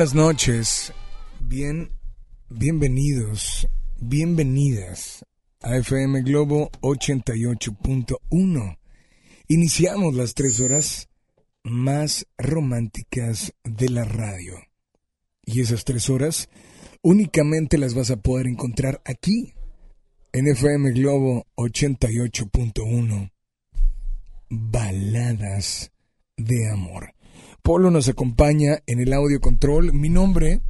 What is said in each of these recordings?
buenas noches. Bien, bienvenidos, bienvenidas a FM Globo 88.1. Iniciamos las tres horas más románticas de la radio. Y esas tres horas únicamente las vas a poder encontrar aquí, en FM Globo 88.1. Baladas de amor. Polo nos acompaña en el audio control. Mi nombre,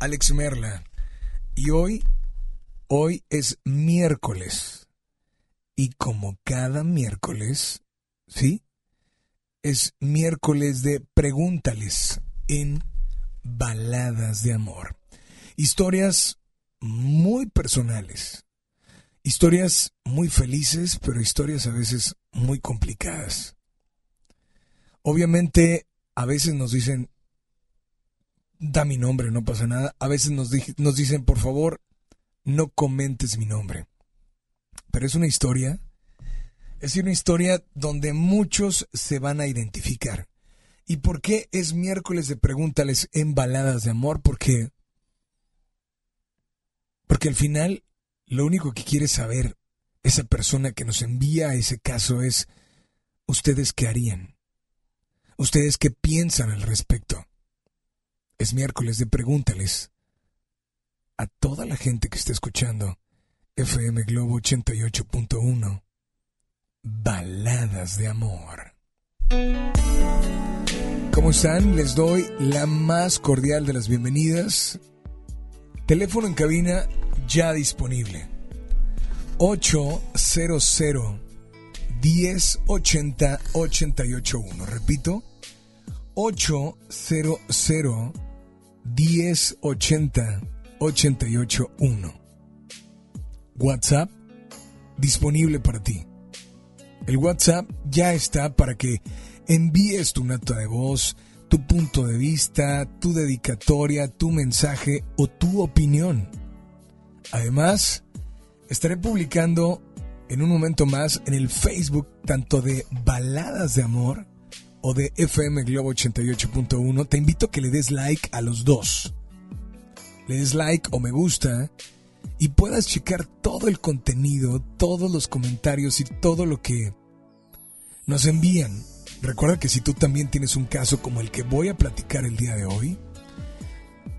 Alex Merla. Y hoy, hoy es miércoles. Y como cada miércoles, ¿sí? Es miércoles de pregúntales en baladas de amor. Historias muy personales. Historias muy felices, pero historias a veces muy complicadas. Obviamente, a veces nos dicen, da mi nombre, no pasa nada. A veces nos, di- nos dicen, por favor, no comentes mi nombre. Pero es una historia, es una historia donde muchos se van a identificar. ¿Y por qué es miércoles de pregúntales en baladas de amor? Porque, porque al final, lo único que quieres saber esa persona que nos envía ese caso es, ¿ustedes qué harían? ¿Ustedes qué piensan al respecto? Es miércoles de pregúntales a toda la gente que está escuchando FM Globo 88.1 Baladas de Amor. ¿Cómo están? Les doy la más cordial de las bienvenidas. Teléfono en cabina ya disponible. 800 1080 881. Repito, 800 1080 881. WhatsApp disponible para ti. El WhatsApp ya está para que envíes tu nota de voz, tu punto de vista, tu dedicatoria, tu mensaje o tu opinión. Además, estaré publicando en un momento más en el Facebook tanto de Baladas de Amor o de FM Globo 88.1. Te invito a que le des like a los dos. Le des like o me gusta y puedas checar todo el contenido, todos los comentarios y todo lo que nos envían. Recuerda que si tú también tienes un caso como el que voy a platicar el día de hoy,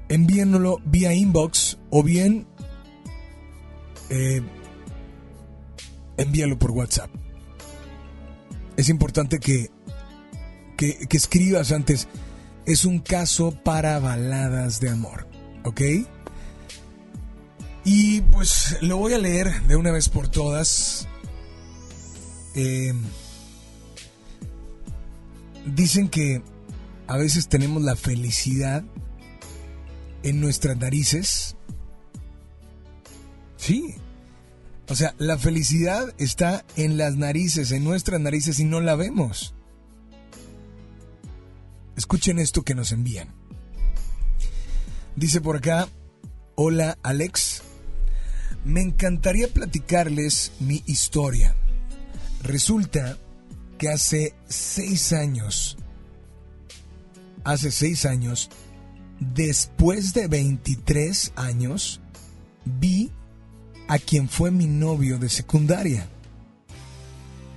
envíenlo vía inbox o bien eh, envíalo por WhatsApp. Es importante que, que, escribas antes, es un caso para baladas de amor, ¿ok? Y pues lo voy a leer de una vez por todas. Eh, dicen que a veces tenemos la felicidad en nuestras narices. Sí. O sea, la felicidad está en las narices, en nuestras narices y no la vemos. Escuchen esto que nos envían. Dice por acá, hola Alex, me encantaría platicarles mi historia. Resulta que hace seis años, hace seis años, después de 23 años, vi a quien fue mi novio de secundaria.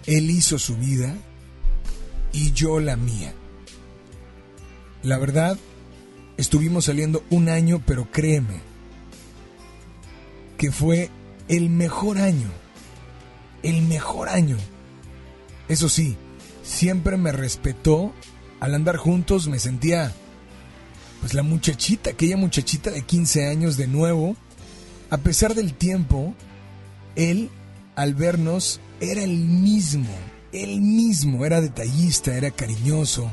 Él hizo su vida y yo la mía. La verdad, estuvimos saliendo un año, pero créeme, que fue el mejor año, el mejor año. Eso sí, siempre me respetó, al andar juntos me sentía, pues la muchachita, aquella muchachita de 15 años de nuevo, a pesar del tiempo, él, al vernos, era el mismo, el mismo, era detallista, era cariñoso.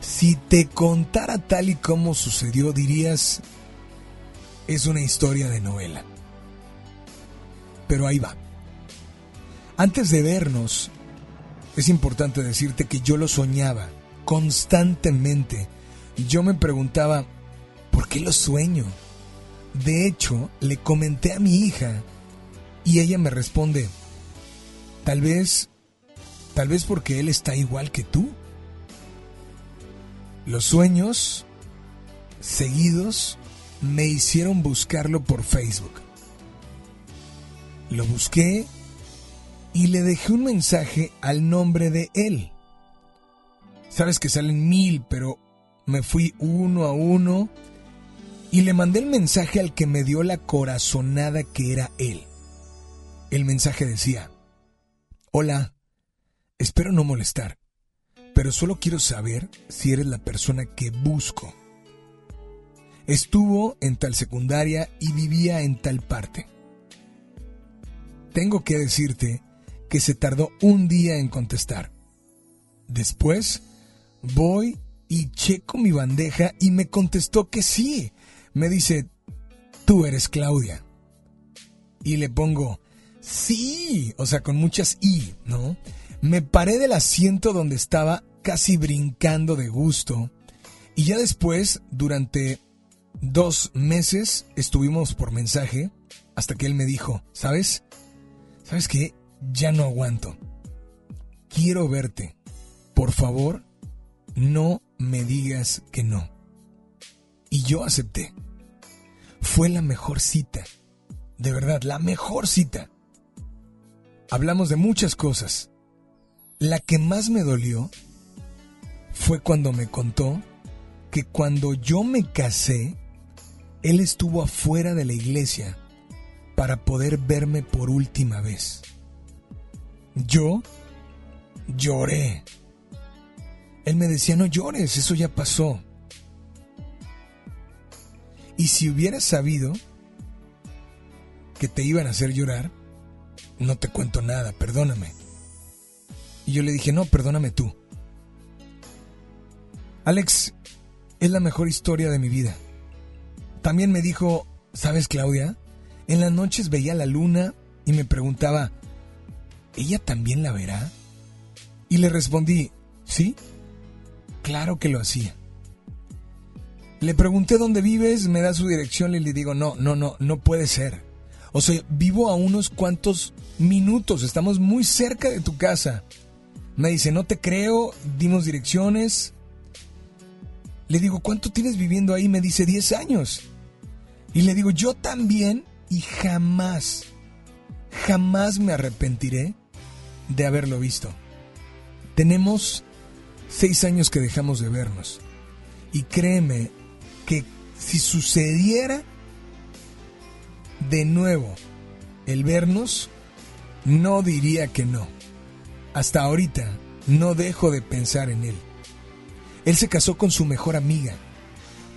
Si te contara tal y como sucedió, dirías, es una historia de novela. Pero ahí va. Antes de vernos, es importante decirte que yo lo soñaba constantemente. Yo me preguntaba, ¿por qué lo sueño? De hecho, le comenté a mi hija y ella me responde, tal vez, tal vez porque él está igual que tú. Los sueños seguidos me hicieron buscarlo por Facebook. Lo busqué y le dejé un mensaje al nombre de él. Sabes que salen mil, pero me fui uno a uno y le mandé el mensaje al que me dio la corazonada que era él. El mensaje decía, Hola, espero no molestar, pero solo quiero saber si eres la persona que busco. Estuvo en tal secundaria y vivía en tal parte. Tengo que decirte que se tardó un día en contestar. Después voy y checo mi bandeja y me contestó que sí. Me dice, tú eres Claudia. Y le pongo, sí, o sea, con muchas I, ¿no? Me paré del asiento donde estaba casi brincando de gusto. Y ya después, durante dos meses estuvimos por mensaje hasta que él me dijo, ¿sabes? ¿Sabes qué? Ya no aguanto. Quiero verte. Por favor, no me digas que no. Y yo acepté. Fue la mejor cita. De verdad, la mejor cita. Hablamos de muchas cosas. La que más me dolió fue cuando me contó que cuando yo me casé, él estuvo afuera de la iglesia para poder verme por última vez. Yo lloré. Él me decía, no llores, eso ya pasó. Y si hubieras sabido que te iban a hacer llorar, no te cuento nada, perdóname. Y yo le dije, no, perdóname tú. Alex, es la mejor historia de mi vida. También me dijo, ¿sabes Claudia? En las noches veía la luna y me preguntaba, ¿ella también la verá? Y le respondí, sí, claro que lo hacía. Le pregunté dónde vives, me da su dirección y le digo, no, no, no, no puede ser. O sea, vivo a unos cuantos minutos, estamos muy cerca de tu casa. Me dice, no te creo, dimos direcciones. Le digo, ¿cuánto tienes viviendo ahí? Me dice, 10 años. Y le digo, yo también y jamás, jamás me arrepentiré de haberlo visto. Tenemos seis años que dejamos de vernos. Y créeme si sucediera de nuevo el vernos, no diría que no. Hasta ahorita no dejo de pensar en él. Él se casó con su mejor amiga,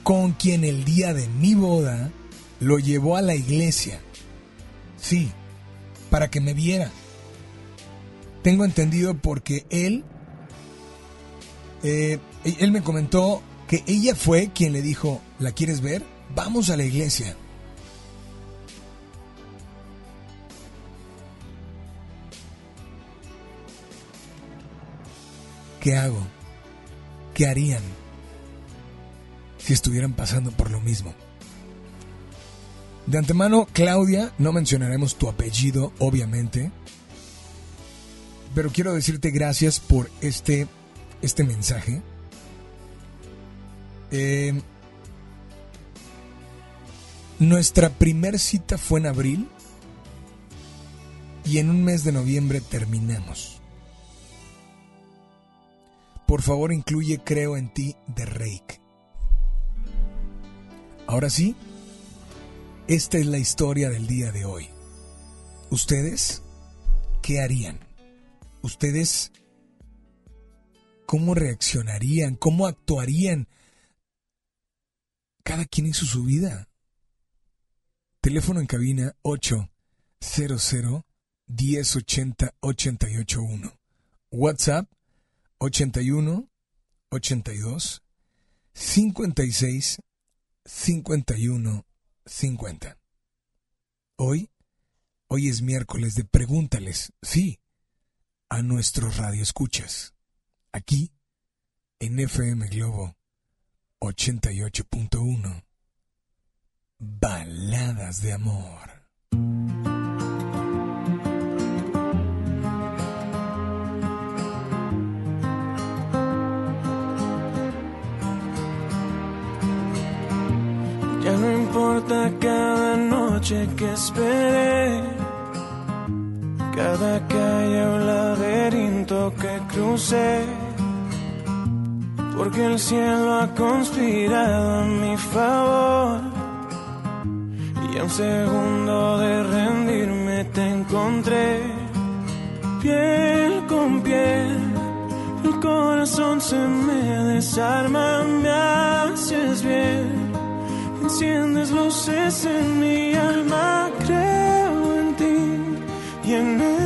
con quien el día de mi boda lo llevó a la iglesia. Sí, para que me viera. Tengo entendido porque él, eh, él me comentó que ella fue quien le dijo, ¿la quieres ver? Vamos a la iglesia. ¿Qué hago? ¿Qué harían si estuvieran pasando por lo mismo? De antemano, Claudia, no mencionaremos tu apellido, obviamente, pero quiero decirte gracias por este, este mensaje. Eh, nuestra primer cita fue en abril y en un mes de noviembre terminamos. Por favor, incluye Creo en ti de Reik. Ahora sí, esta es la historia del día de hoy. ¿Ustedes qué harían? ¿Ustedes cómo reaccionarían? ¿Cómo actuarían? Cada quien hizo su vida. Teléfono en cabina 800 1080 881. WhatsApp 81 82 56 51 50. Hoy, hoy es miércoles de pregúntales, sí, a nuestros radioescuchas. Aquí, en FM Globo 88.1. Baladas de amor. Ya no importa cada noche que esperé, cada calle o laberinto que crucé, porque el cielo ha conspirado a mi favor. Un segundo de rendirme te encontré, piel con piel. El corazón se me desarma, me haces bien enciendes luces en mi alma, creo en ti y en este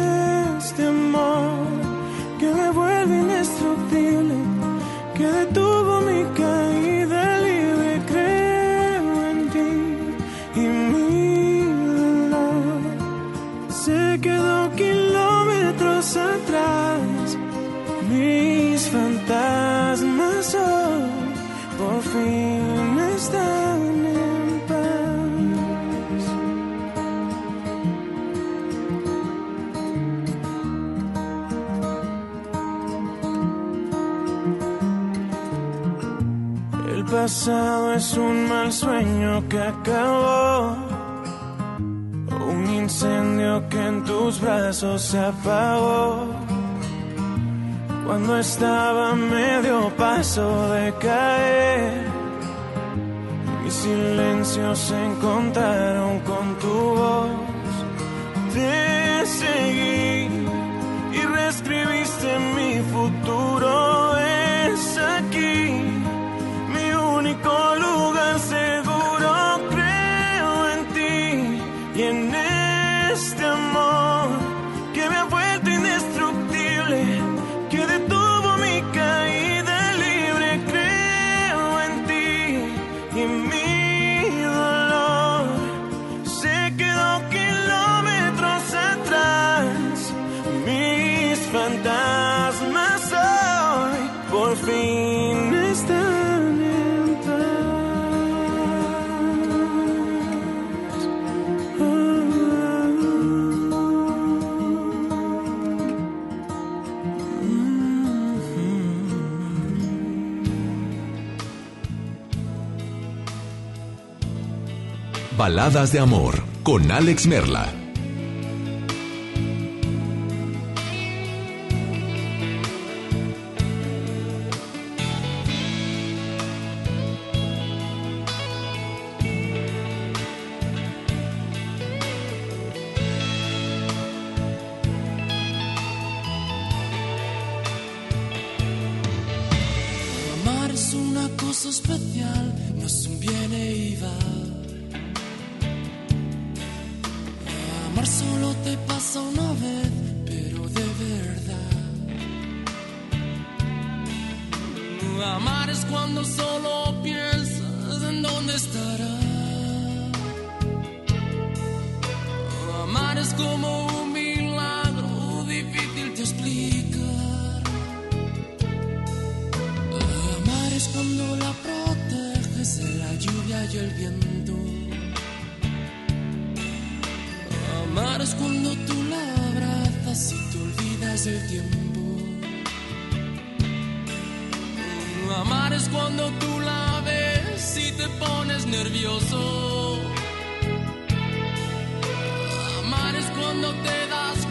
pasado es un mal sueño que acabó. Un incendio que en tus brazos se apagó. Cuando estaba medio paso de caer, mis silencios se encontraron con tu voz. Te Baladas de Amor con Alex Merla. Amar es cuando tú la ves y te pones nervioso. Amar es cuando te das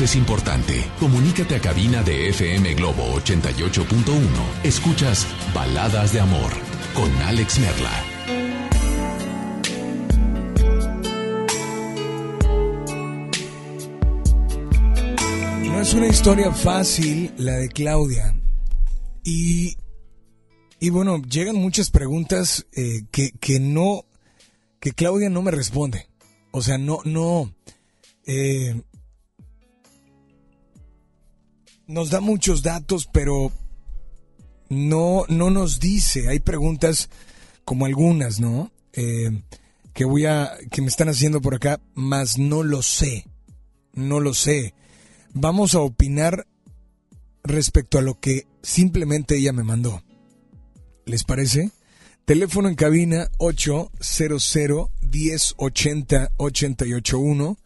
es importante. Comunícate a cabina de FM Globo 88.1. Escuchas Baladas de Amor con Alex Merla. No es una historia fácil la de Claudia. Y, y bueno, llegan muchas preguntas eh, que, que no, que Claudia no me responde. O sea, no, no, eh, nos da muchos datos, pero no, no nos dice. Hay preguntas como algunas, ¿no? Eh, que voy a, que me están haciendo por acá, mas no lo sé. No lo sé. Vamos a opinar respecto a lo que simplemente ella me mandó. ¿Les parece? Teléfono en cabina 800 1080 881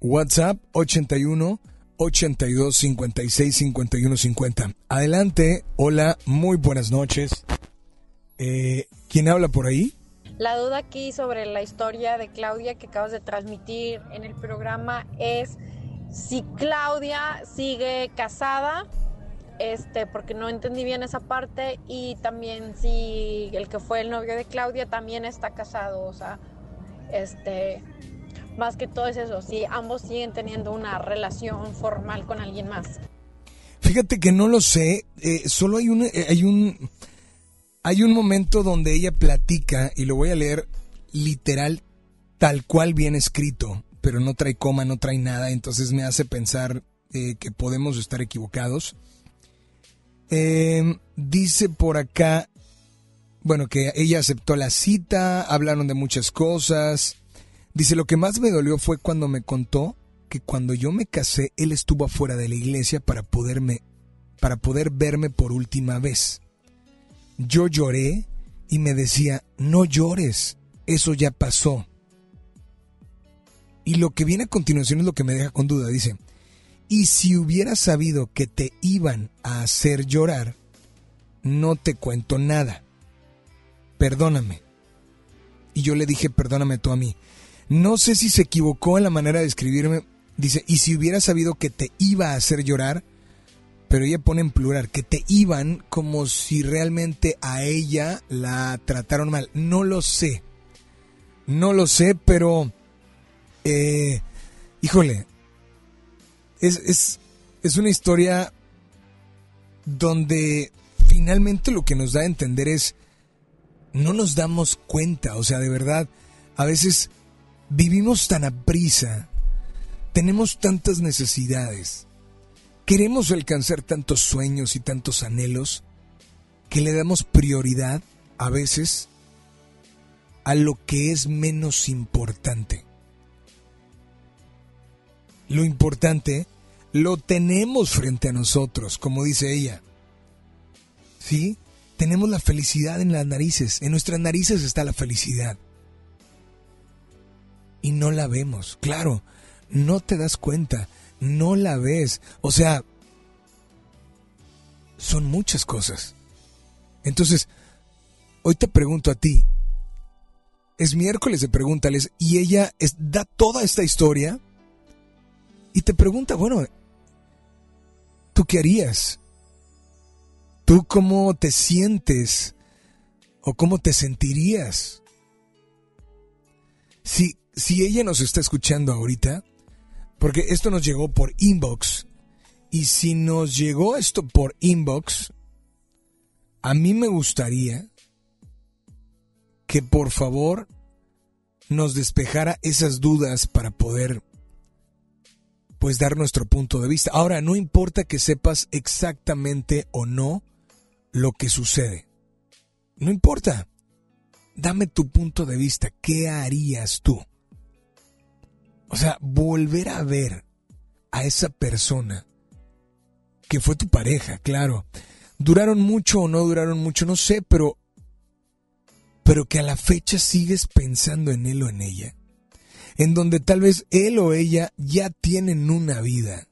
WhatsApp 81 82 56 51 50. Adelante, hola, muy buenas noches. Eh, ¿Quién habla por ahí? La duda aquí sobre la historia de Claudia que acabas de transmitir en el programa es si Claudia sigue casada, este, porque no entendí bien esa parte, y también si el que fue el novio de Claudia también está casado, o sea, este, más que todo es eso, si ambos siguen teniendo una relación formal con alguien más. Fíjate que no lo sé, eh, solo hay un, eh, hay un, hay un momento donde ella platica y lo voy a leer literal tal cual bien escrito, pero no trae coma, no trae nada, entonces me hace pensar eh, que podemos estar equivocados. dice por acá, bueno, que ella aceptó la cita, hablaron de muchas cosas, Dice, lo que más me dolió fue cuando me contó que cuando yo me casé, él estuvo afuera de la iglesia para poderme, para poder verme por última vez. Yo lloré y me decía, no llores, eso ya pasó. Y lo que viene a continuación es lo que me deja con duda. Dice, y si hubiera sabido que te iban a hacer llorar, no te cuento nada. Perdóname. Y yo le dije, perdóname tú a mí. No sé si se equivocó en la manera de escribirme. Dice, y si hubiera sabido que te iba a hacer llorar, pero ella pone en plural, que te iban como si realmente a ella la trataron mal. No lo sé. No lo sé, pero... Eh, híjole. Es, es, es una historia donde finalmente lo que nos da a entender es... No nos damos cuenta, o sea, de verdad, a veces Vivimos tan a prisa, tenemos tantas necesidades, queremos alcanzar tantos sueños y tantos anhelos que le damos prioridad a veces a lo que es menos importante. Lo importante lo tenemos frente a nosotros, como dice ella. ¿Sí? Tenemos la felicidad en las narices, en nuestras narices está la felicidad y no la vemos. Claro, no te das cuenta, no la ves. O sea, son muchas cosas. Entonces, hoy te pregunto a ti, es miércoles de pregúntales y ella da toda esta historia y te pregunta, bueno, ¿tú qué harías? ¿Tú cómo te sientes? ¿O cómo te sentirías? Si si ella nos está escuchando ahorita, porque esto nos llegó por inbox, y si nos llegó esto por inbox, a mí me gustaría que por favor nos despejara esas dudas para poder pues dar nuestro punto de vista. Ahora, no importa que sepas exactamente o no lo que sucede. No importa. Dame tu punto de vista. ¿Qué harías tú? O sea, volver a ver a esa persona que fue tu pareja, claro. Duraron mucho o no duraron mucho, no sé, pero pero que a la fecha sigues pensando en él o en ella. En donde tal vez él o ella ya tienen una vida.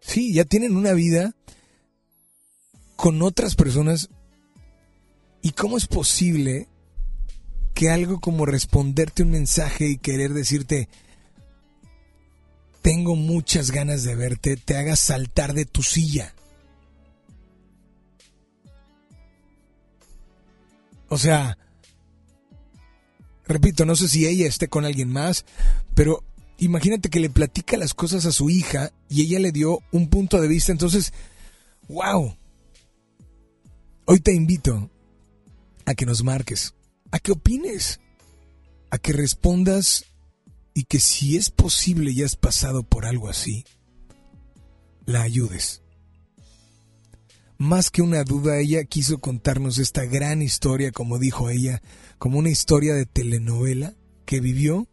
Sí, ya tienen una vida con otras personas. ¿Y cómo es posible que algo como responderte un mensaje y querer decirte, tengo muchas ganas de verte, te haga saltar de tu silla. O sea, repito, no sé si ella esté con alguien más, pero imagínate que le platica las cosas a su hija y ella le dio un punto de vista, entonces, wow. Hoy te invito a que nos marques, a que opines, a que respondas y que si es posible y has pasado por algo así, la ayudes. Más que una duda, ella quiso contarnos esta gran historia, como dijo ella, como una historia de telenovela que vivió,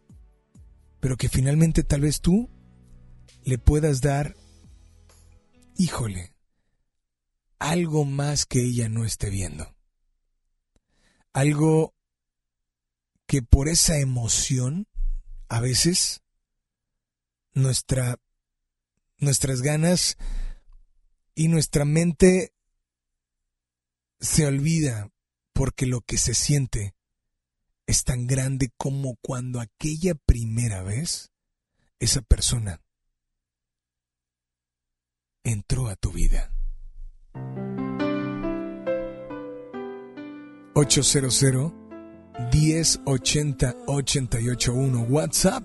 pero que finalmente tal vez tú le puedas dar, híjole, algo más que ella no esté viendo. Algo que por esa emoción a veces nuestra, nuestras ganas y nuestra mente se olvida porque lo que se siente es tan grande como cuando aquella primera vez esa persona entró a tu vida. 800 1080 881 WhatsApp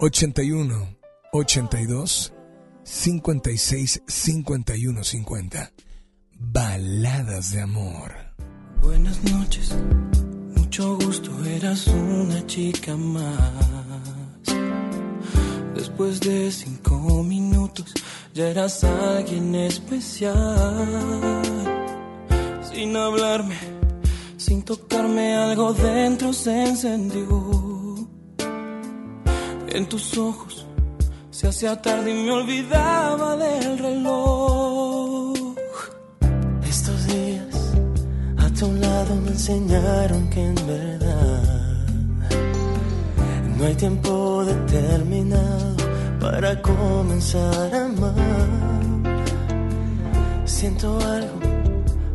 81 82 56 51 50 Baladas de amor. Buenas noches, mucho gusto, eras una chica más. Después de cinco minutos ya eras alguien especial. Sin hablarme sin tocarme algo dentro se encendió. En tus ojos se hacía tarde y me olvidaba del reloj. Estos días a tu lado me enseñaron que en verdad no hay tiempo determinado para comenzar a amar. Siento algo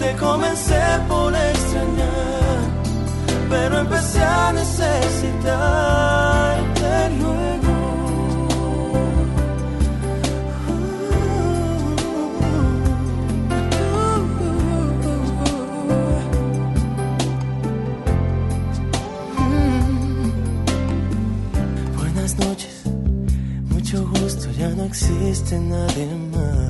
te comencé por extrañar, pero empecé a necesitarte luego. Buenas noches, mucho gusto, ya no existe nadie más.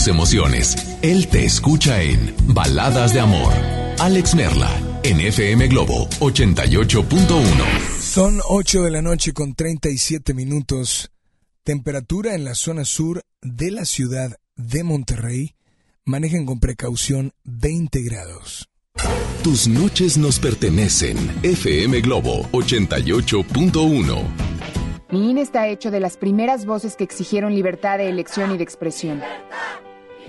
Tus emociones. Él te escucha en Baladas de Amor. Alex Merla, en FM Globo 88.1. Son 8 de la noche con 37 minutos. Temperatura en la zona sur de la ciudad de Monterrey. Manejen con precaución 20 grados. Tus noches nos pertenecen. FM Globo 88.1. Mi INE está hecho de las primeras voces que exigieron libertad de elección y de expresión.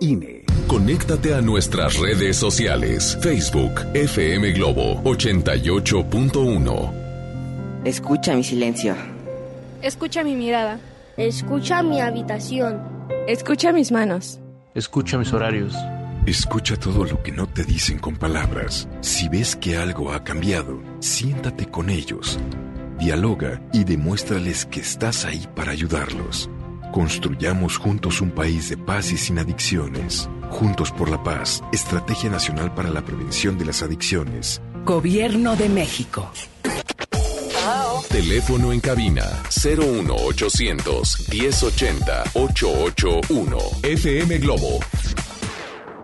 INE. Conéctate a nuestras redes sociales. Facebook, FM Globo 88.1. Escucha mi silencio. Escucha mi mirada. Escucha mi habitación. Escucha mis manos. Escucha mis horarios. Escucha todo lo que no te dicen con palabras. Si ves que algo ha cambiado, siéntate con ellos. Dialoga y demuéstrales que estás ahí para ayudarlos. Construyamos juntos un país de paz y sin adicciones. Juntos por la paz, Estrategia Nacional para la Prevención de las Adicciones. Gobierno de México. Teléfono en cabina 01800 1080 881. FM Globo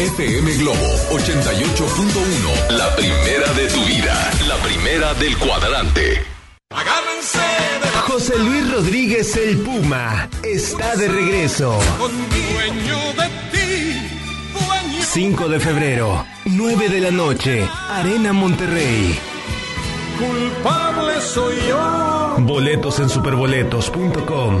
FM Globo 88.1. La primera de tu vida. La primera del cuadrante. José Luis Rodríguez el Puma está de regreso. 5 de febrero, 9 de la noche, Arena Monterrey. Culpable soy yo. Boletos en superboletos.com.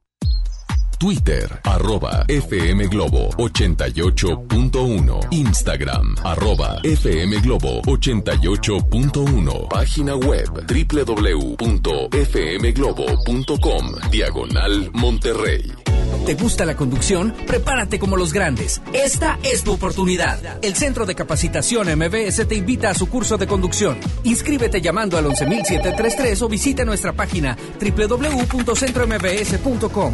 Twitter, arroba FM Globo 88.1. Instagram, arroba FM Globo 88.1. Página web www.fmglobo.com. Diagonal Monterrey. ¿Te gusta la conducción? Prepárate como los grandes. Esta es tu oportunidad. El Centro de Capacitación MBS te invita a su curso de conducción. Inscríbete llamando al 11733 o visita nuestra página www.centrombs.com.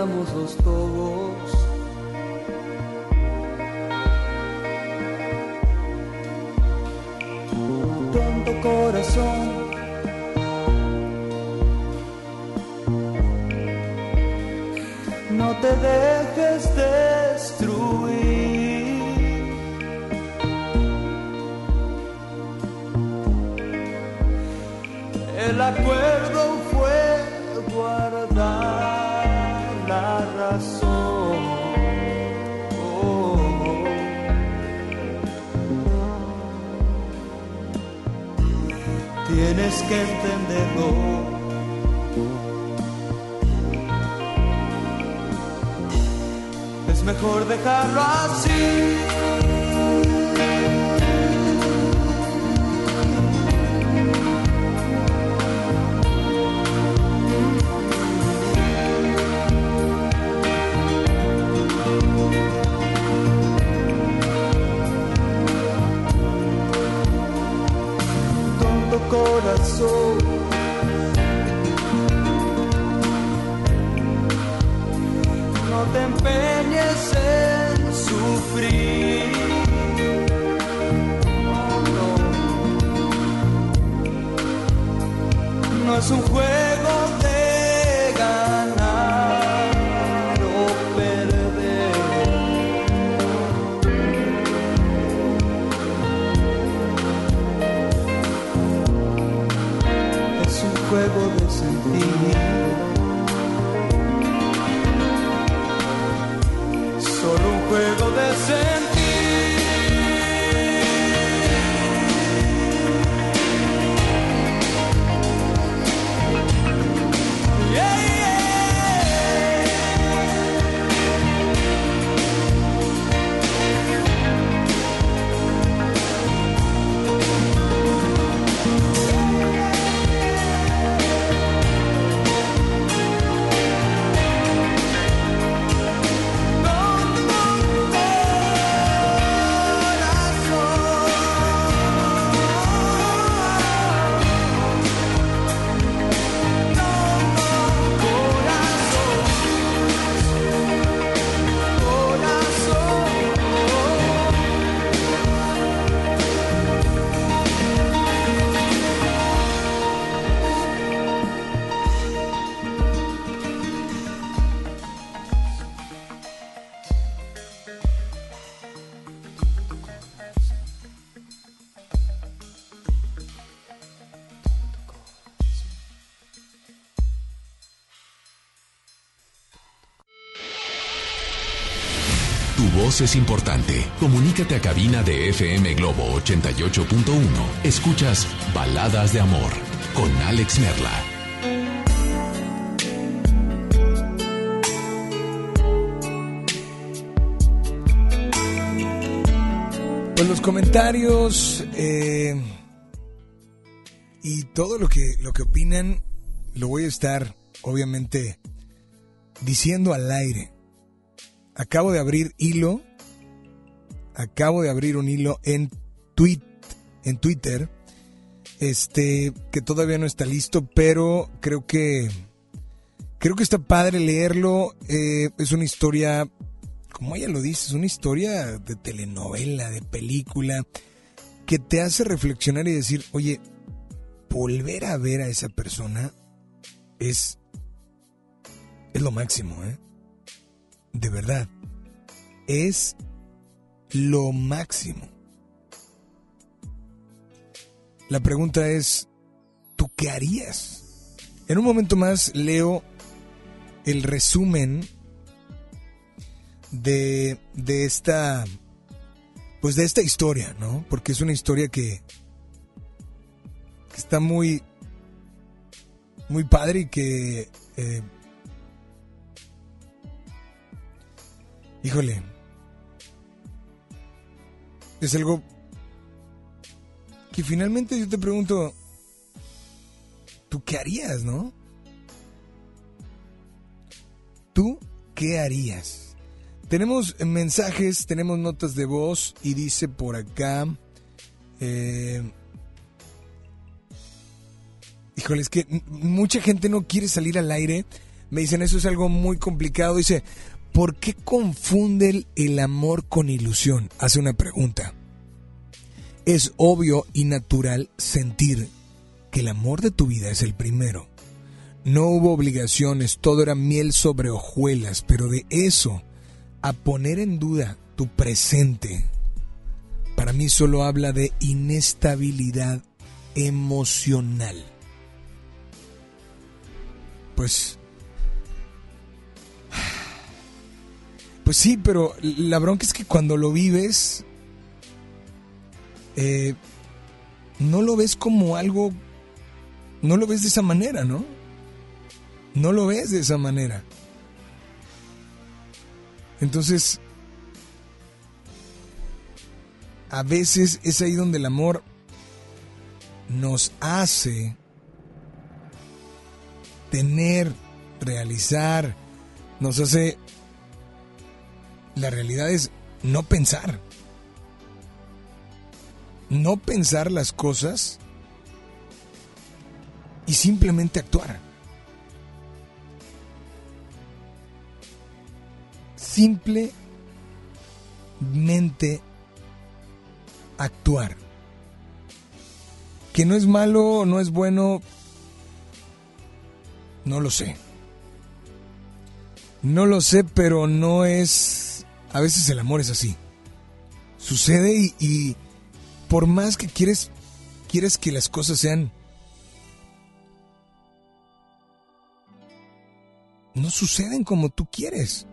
lo sabíamos los dos. Es importante. Comunícate a cabina de FM Globo 88.1. Escuchas Baladas de Amor con Alex Merla. Pues los comentarios eh, y todo lo que, lo que opinan lo voy a estar, obviamente, diciendo al aire. Acabo de abrir hilo, acabo de abrir un hilo en, en Twitter, este, que todavía no está listo, pero creo que, creo que está padre leerlo. Eh, es una historia como ella lo dice, es una historia de telenovela, de película, que te hace reflexionar y decir, oye, volver a ver a esa persona es, es lo máximo, ¿eh? De verdad, es lo máximo. La pregunta es, ¿tú qué harías? En un momento más leo el resumen de, de esta pues de esta historia, ¿no? Porque es una historia que, que está muy muy padre y que eh, híjole es algo que finalmente yo te pregunto tú qué harías, ¿no? ¿Tú qué harías? Tenemos mensajes, tenemos notas de voz y dice por acá... Eh, híjole, es que mucha gente no quiere salir al aire. Me dicen, eso es algo muy complicado. Dice, ¿por qué confunden el amor con ilusión? Hace una pregunta. Es obvio y natural sentir que el amor de tu vida es el primero. No hubo obligaciones, todo era miel sobre hojuelas, pero de eso a poner en duda tu presente, para mí solo habla de inestabilidad emocional. Pues... Pues sí, pero la bronca es que cuando lo vives, eh, no lo ves como algo, no lo ves de esa manera, ¿no? No lo ves de esa manera. Entonces, a veces es ahí donde el amor nos hace tener, realizar, nos hace... La realidad es no pensar. No pensar las cosas y simplemente actuar. simplemente actuar. Que no es malo, no es bueno, no lo sé. No lo sé, pero no es... A veces el amor es así. Sucede y, por más que quieres, quieres que las cosas sean... No suceden como tú quieres.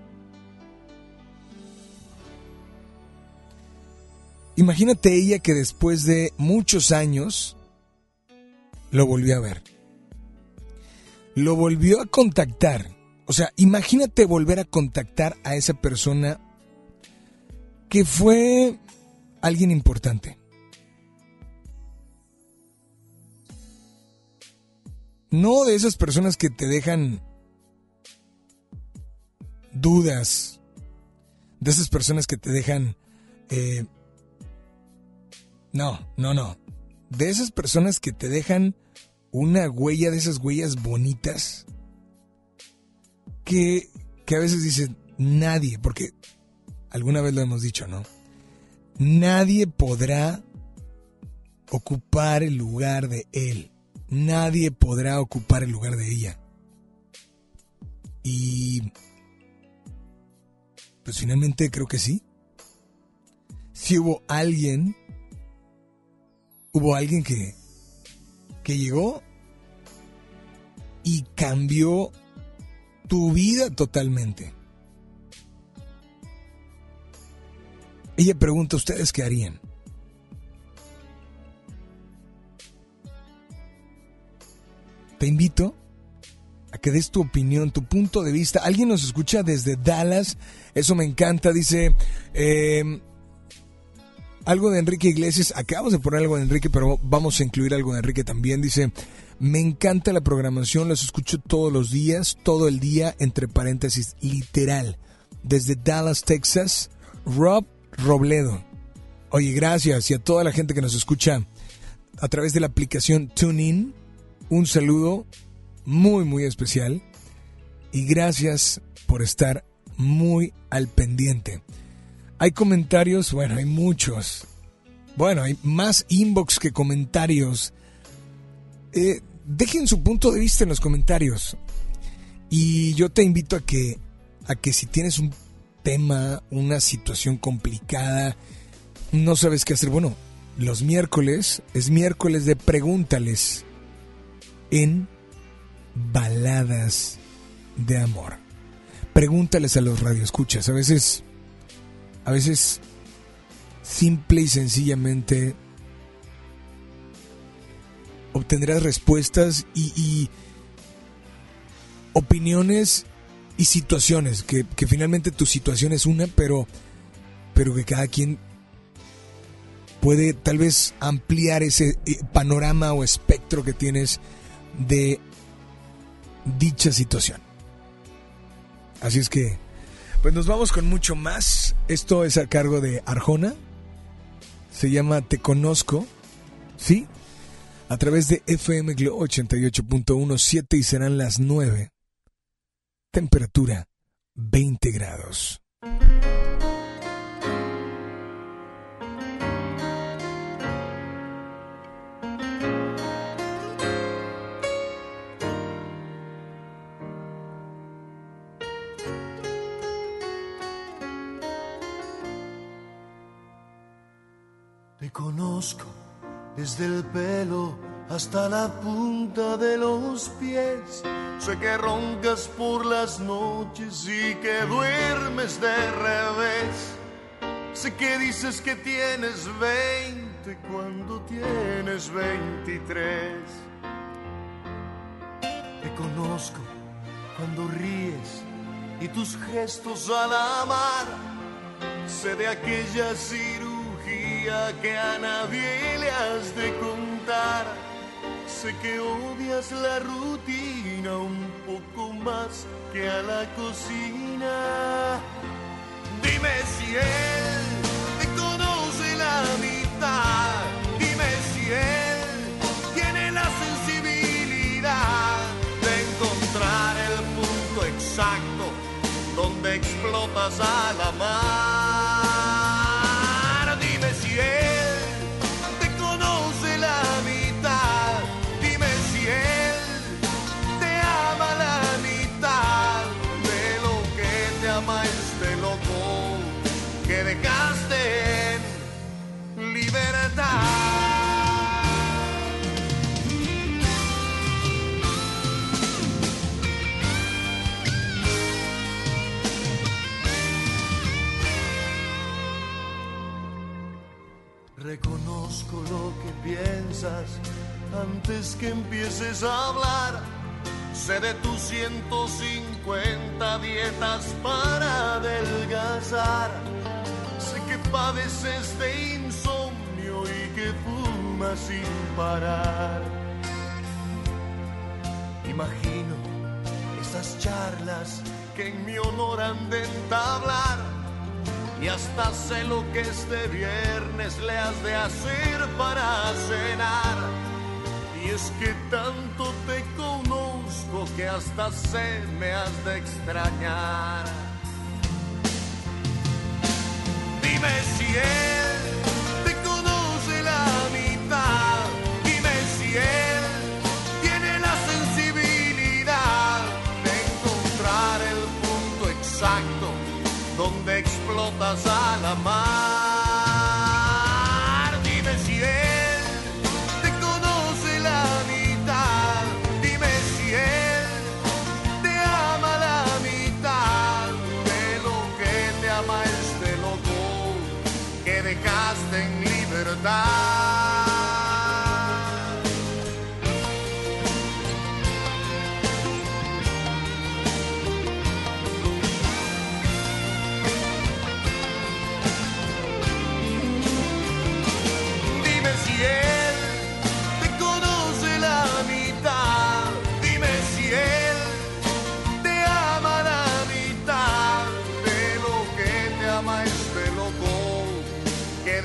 Imagínate ella que después de muchos años lo volvió a ver. Lo volvió a contactar. O sea, imagínate volver a contactar a esa persona que fue alguien importante. No de esas personas que te dejan dudas, de esas personas que te dejan eh, no, no, no. De esas personas que te dejan una huella, de esas huellas bonitas, que, que a veces dicen nadie, porque alguna vez lo hemos dicho, ¿no? Nadie podrá ocupar el lugar de él. Nadie podrá ocupar el lugar de ella. Y... Pues finalmente creo que sí. Si hubo alguien hubo alguien que, que llegó y cambió tu vida totalmente. Ella pregunta, ¿ustedes qué harían? Te invito a que des tu opinión, tu punto de vista. Alguien nos escucha desde Dallas, eso me encanta, dice... eh, algo de Enrique Iglesias, acabamos de poner algo de Enrique, pero vamos a incluir algo de Enrique también. Dice, me encanta la programación, los escucho todos los días, todo el día, entre paréntesis, literal. Desde Dallas, Texas, Rob Robledo. Oye, gracias y a toda la gente que nos escucha a través de la aplicación TuneIn, un saludo muy, muy especial y gracias por estar muy al pendiente. Hay comentarios, bueno, hay muchos. Bueno, hay más inbox que comentarios. Eh, dejen su punto de vista en los comentarios. Y yo te invito a que, a que si tienes un tema, una situación complicada, no sabes qué hacer. Bueno, los miércoles es miércoles de pregúntales en baladas de amor. Pregúntales a los radioescuchas. A veces a veces simple y sencillamente obtendrás respuestas y, y opiniones y situaciones, que, que, finalmente tu situación es una, pero, pero que cada quien puede tal vez ampliar ese eh, panorama o espectro que tienes de dicha situación. Así es que pues nos vamos con mucho más. Esto es a cargo de Arjona. Se llama Te Conozco. ¿Sí? A través de FM Glo 88.17 y serán las 9. Temperatura 20 grados. Te conozco desde el pelo hasta la punta de los pies. Sé que roncas por las noches y que duermes de revés. Sé que dices que tienes 20 cuando tienes 23. Te conozco cuando ríes y tus gestos al amar. Sé de aquella cirugía que a nadie le has de contar. Sé que odias la rutina un poco más que a la cocina. Dime si él te conoce la mitad. Dime si él tiene la sensibilidad de encontrar el punto exacto donde explotas a la mar. Antes que empieces a hablar. Sé de tus 150 dietas para adelgazar. Sé que padeces de insomnio y que fumas sin parar. Imagino esas charlas que en mi honor han de entablar. Y hasta sé lo que este viernes le has de hacer para cenar. Y es que tanto te conozco que hasta sé me has de extrañar. Dime si él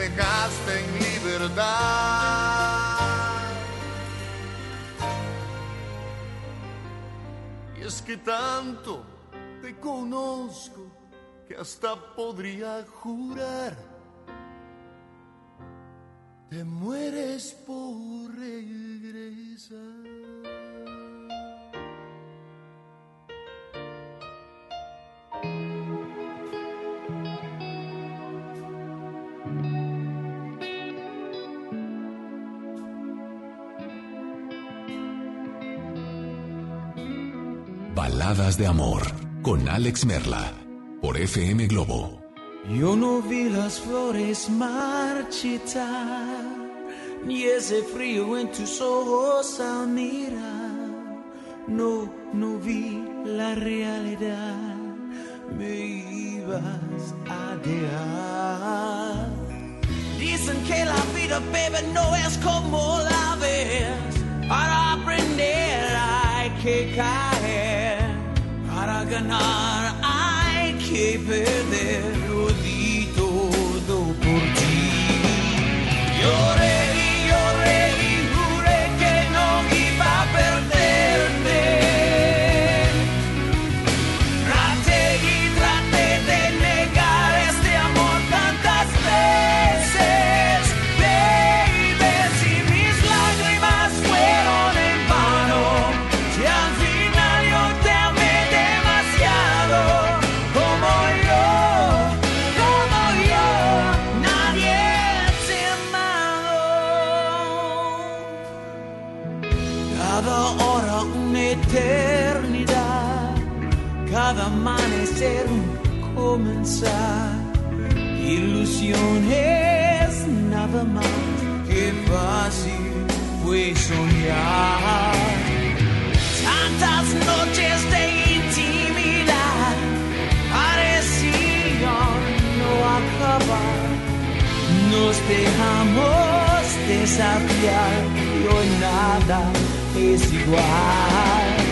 dejaste en libertad. Y es que tanto te conozco que hasta podría jurar. Te mueres por regresar. Baladas de Amor con Alex Merla por FM Globo. Yo no vi las flores marchitar, ni ese frío en tus ojos al mirar. No, no vi la realidad, me ibas a dejar. Dicen que la vida, baby, no es como la ves. Para aprender hay que caer, para ganar hay que perder. Nos dejamos desafiar hoy nada es igual.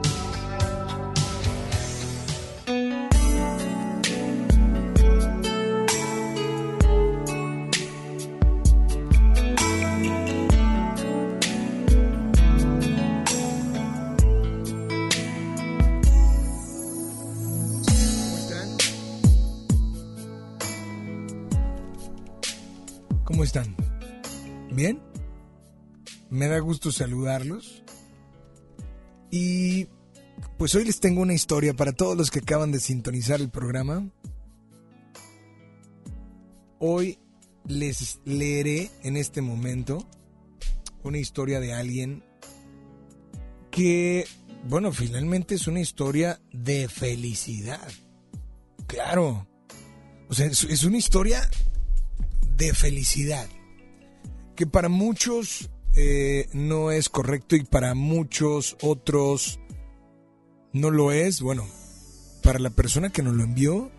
Me da gusto saludarlos. Y pues hoy les tengo una historia para todos los que acaban de sintonizar el programa. Hoy les leeré en este momento una historia de alguien que, bueno, finalmente es una historia de felicidad. Claro. O sea, es, una historia de felicidad. Que para muchos eh, no es correcto y para muchos otros no lo es. Bueno, para la persona que nos lo envió,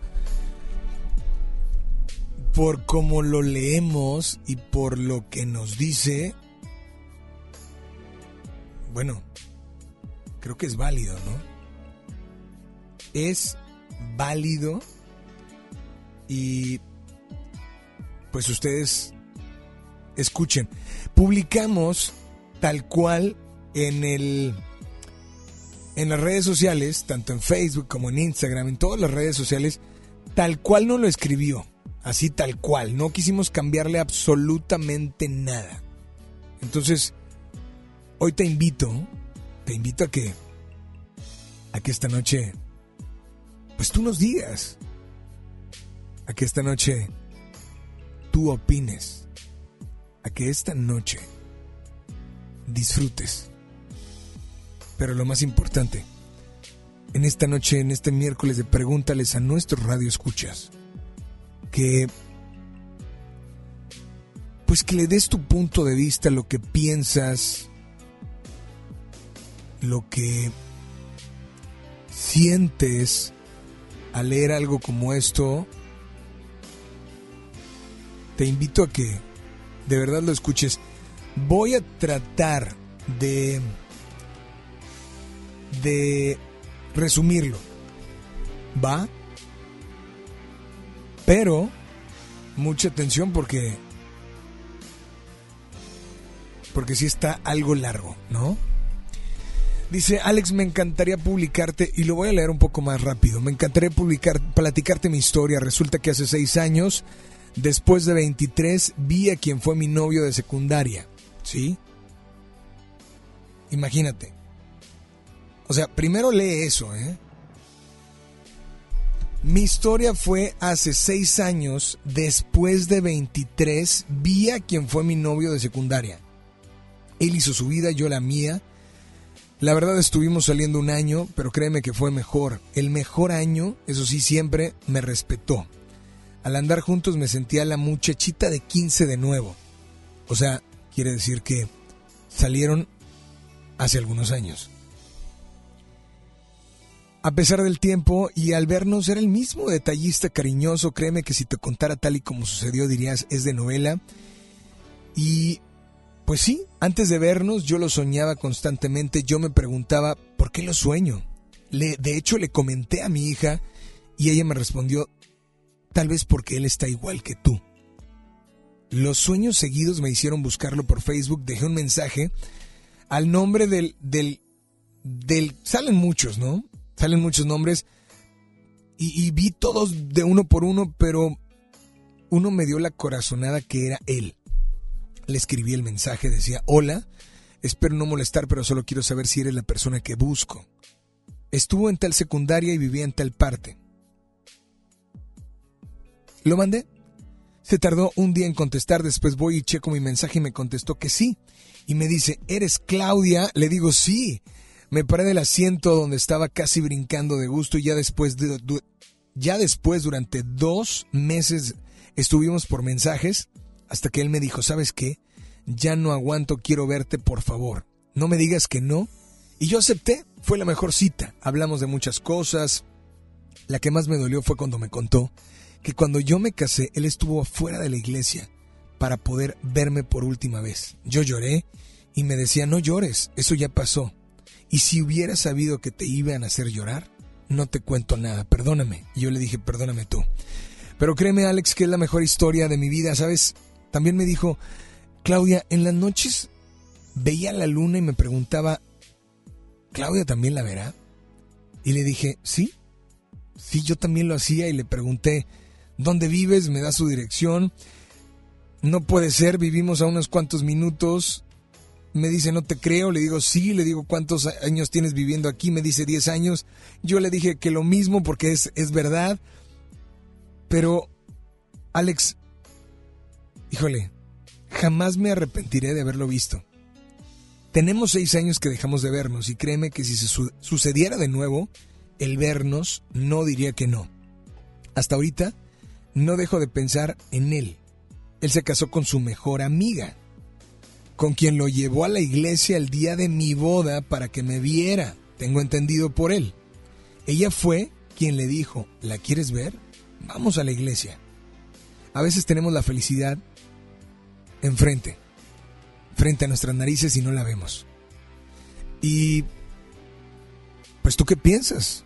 por cómo lo leemos y por lo que nos dice, bueno, creo que es válido, ¿no? Es válido y pues ustedes escuchen. Publicamos tal cual en el en las redes sociales, tanto en Facebook como en Instagram, en todas las redes sociales, tal cual no lo escribió, así tal cual, no quisimos cambiarle absolutamente nada. Entonces, hoy te invito, te invito a que a que esta noche pues tú nos digas a que esta noche tú opines, a que esta noche disfrutes. Pero lo más importante, en esta noche, en este miércoles de pregúntales a nuestros radio escuchas, que pues que le des tu punto de vista, lo que piensas, lo que sientes al leer algo como esto, te invito a que de verdad lo escuches. Voy a tratar de de resumirlo. ¿Va? Pero mucha atención porque porque sí está algo largo, ¿no? Dice, Alex, me encantaría publicarte, y lo voy a leer un poco más rápido, me encantaría publicar, platicarte mi historia. Resulta que hace seis años Después de 23 vi a quien fue mi novio de secundaria. ¿Sí? Imagínate. O sea, primero lee eso, ¿eh? Mi historia fue hace seis años, después de 23, vi a quien fue mi novio de secundaria. Él hizo su vida, yo la mía. La verdad estuvimos saliendo un año, pero créeme que fue mejor. El mejor año, eso sí, siempre me respetó. Al andar juntos me sentía la muchachita de 15 de nuevo. O sea, quiere decir que salieron hace algunos años. A pesar del tiempo y al vernos era el mismo detallista cariñoso, créeme que si te contara tal y como sucedió dirías es de novela. Y pues sí, antes de vernos yo lo soñaba constantemente, yo me preguntaba ¿por qué lo sueño? Le, de hecho le comenté a mi hija y ella me respondió tal vez porque él está igual que tú. Los sueños seguidos me hicieron buscarlo por Facebook, dejé un mensaje al nombre del, del, del, salen muchos, ¿no? Salen muchos nombres y, y vi todos de uno por uno, pero uno me dio la corazonada que era él. Le escribí el mensaje, decía, hola, espero no molestar, pero solo quiero saber si eres la persona que busco. Estuvo en tal secundaria y vivía en tal parte. Lo mandé. Se tardó un día en contestar, después voy y checo mi mensaje y me contestó que sí. Y me dice, ¿eres Claudia? Le digo, sí. Me paré del asiento donde estaba casi brincando de gusto y ya después, de- ya después durante dos meses estuvimos por mensajes hasta que él me dijo, ¿sabes qué? Ya no aguanto, quiero verte, por favor. No me digas que no. Y yo acepté, fue la mejor cita. Hablamos de muchas cosas. La que más me dolió fue cuando me contó que cuando yo me casé, él estuvo afuera de la iglesia para poder verme por última vez. Yo lloré y me decía, no llores, eso ya pasó. Y si hubiera sabido que te iban a hacer llorar, no te cuento nada, perdóname. Y yo le dije, perdóname tú. Pero créeme, Alex, que es la mejor historia de mi vida, ¿sabes? También me dijo, Claudia, en las noches veía la luna y me preguntaba, ¿Claudia también la verá? Y le dije, sí, sí, yo también lo hacía y le pregunté, ¿dónde vives? Me da su dirección. No puede ser, vivimos a unos cuantos minutos. Me dice, no te creo. Le digo, sí. Le digo, ¿cuántos años tienes viviendo aquí? Me dice, 10 años. Yo le dije que lo mismo porque es, es verdad. Pero, Alex, híjole, jamás me arrepentiré de haberlo visto. Tenemos seis años que dejamos de vernos y créeme que si se su- sucediera de nuevo, el vernos no diría que no. Hasta ahorita no dejo de pensar en él. Él se casó con su mejor amiga, con quien lo llevó a la iglesia el día de mi boda para que me viera. Tengo entendido por él. Ella fue quien le dijo, ¿la quieres ver? Vamos a la iglesia. A veces tenemos la felicidad enfrente, frente a nuestras narices y no la vemos. Y, pues tú qué piensas?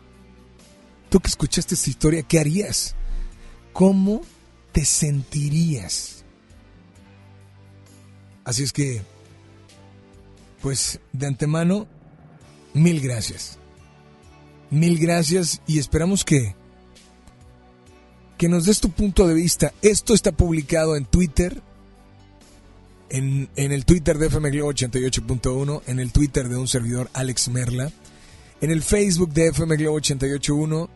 Tú que escuchaste esta historia, ¿qué harías? ¿Cómo te sentirías? Así es que, pues de antemano, mil gracias. Mil gracias y esperamos que que nos des tu punto de vista. Esto está publicado en Twitter, en, en el Twitter de FM Globo 88.1, en el Twitter de un servidor Alex Merla, en el Facebook de FM Globo 88.1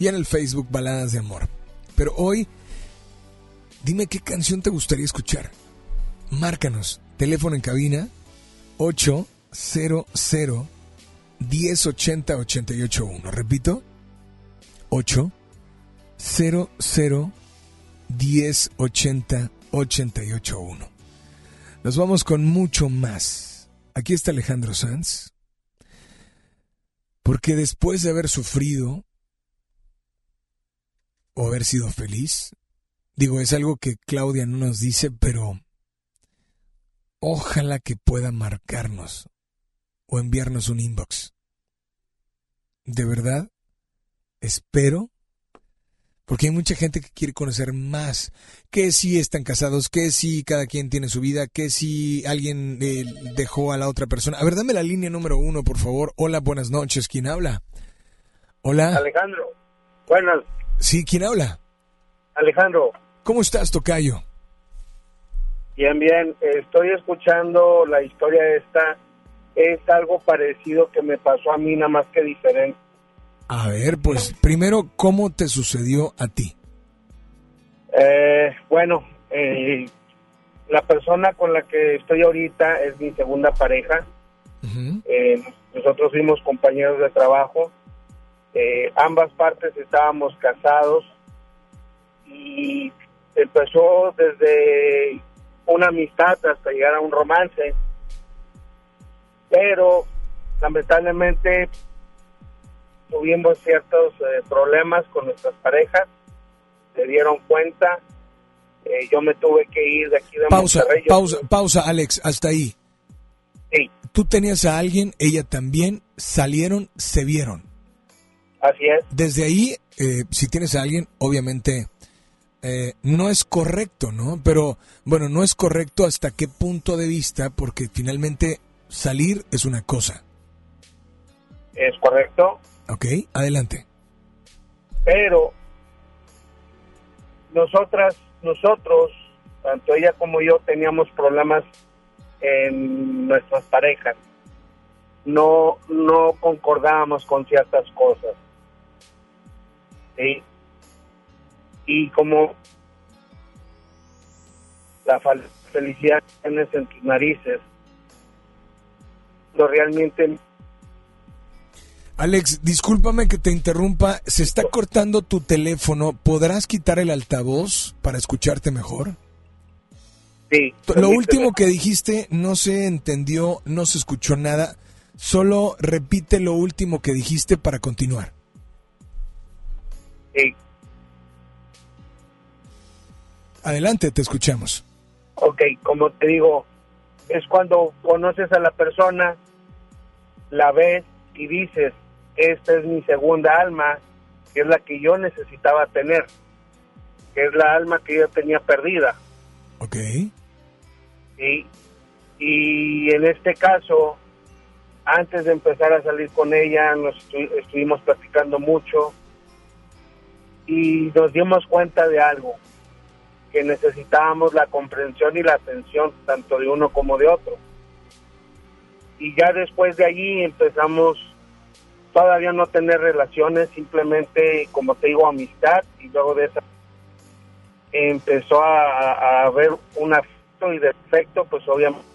y en el Facebook Baladas de Amor. Pero hoy, dime qué canción te gustaría escuchar. Márcanos, teléfono en cabina 800 1080 881. Repito, 8 00 1080 881. Nos vamos con mucho más. Aquí está Alejandro Sanz. Porque después de haber sufrido o haber sido feliz, digo, es algo que Claudia no nos dice, pero ojalá que pueda marcarnos o enviarnos un inbox. De verdad, espero porque hay mucha gente que quiere conocer más. Que si están casados, que si cada quien tiene su vida, que si alguien eh, dejó a la otra persona. A ver, dame la línea número uno, por favor. Hola, buenas noches. ¿Quién habla? Hola. Alejandro, buenas. Sí, ¿quién habla? Alejandro, ¿Cómo estás, Tocayo? bien, bien. Estoy escuchando la historia esta. Es algo parecido que me pasó a mí, nada más que diferente. A ver, pues primero, ¿cómo te sucedió a ti? Eh, bueno, eh, la persona con la que estoy ahorita es mi segunda pareja. Eh, nosotros fuimos compañeros de trabajo. Eh, ambas partes estábamos casados y empezó desde una amistad hasta llegar a un romance. Pero lamentablemente tuvimos ciertos eh, problemas con nuestras parejas, se dieron cuenta, eh, yo me tuve que ir de aquí de Pausa, Monterrey. pausa, pausa, Alex, hasta ahí. Sí. Tú tenías a alguien, ella también, salieron, se vieron. Así es. Desde ahí, eh, si tienes a alguien, obviamente eh, no es correcto, ¿no? Pero bueno, no es correcto hasta qué punto de vista, porque finalmente salir es una cosa. Es correcto, ¿Ok? Adelante. pero nosotras, nosotros, tanto ella como yo, teníamos problemas en nuestras parejas. No, no concordábamos con ciertas cosas. ¿Sí? Y como la felicidad tienes en tus narices. Lo realmente Alex, discúlpame que te interrumpa. Se está cortando tu teléfono. ¿Podrás quitar el altavoz para escucharte mejor? Sí. Lo último que dijiste no se entendió, no se escuchó nada. Solo repite lo último que dijiste para continuar. Sí. Adelante, te escuchamos. Ok, como te digo, es cuando conoces a la persona, la ves y dices, esta es mi segunda alma, que es la que yo necesitaba tener, que es la alma que yo tenía perdida. Ok. ¿sí? Y en este caso, antes de empezar a salir con ella, nos estu- estuvimos platicando mucho y nos dimos cuenta de algo, que necesitábamos la comprensión y la atención tanto de uno como de otro. Y ya después de allí empezamos todavía no tener relaciones, simplemente, como te digo, amistad, y luego de esa empezó a, haber un afecto y defecto, pues obviamente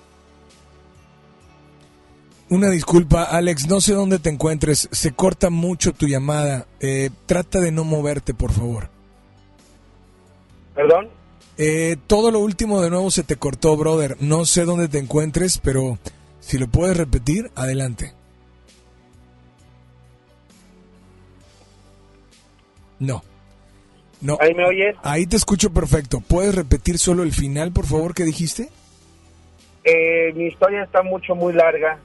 Una disculpa, Alex, no sé dónde te encuentres. Se corta mucho tu llamada. Eh, trata de no moverte, por favor. ¿Perdón? Eh, todo lo último de nuevo se te cortó, brother. No sé dónde te encuentres, pero si lo puedes repetir, adelante. No. No. ¿Ahí me oyes? Ahí te escucho perfecto. ¿Puedes repetir solo el final, por favor, que dijiste? Eh, mi historia está mucho, muy larga.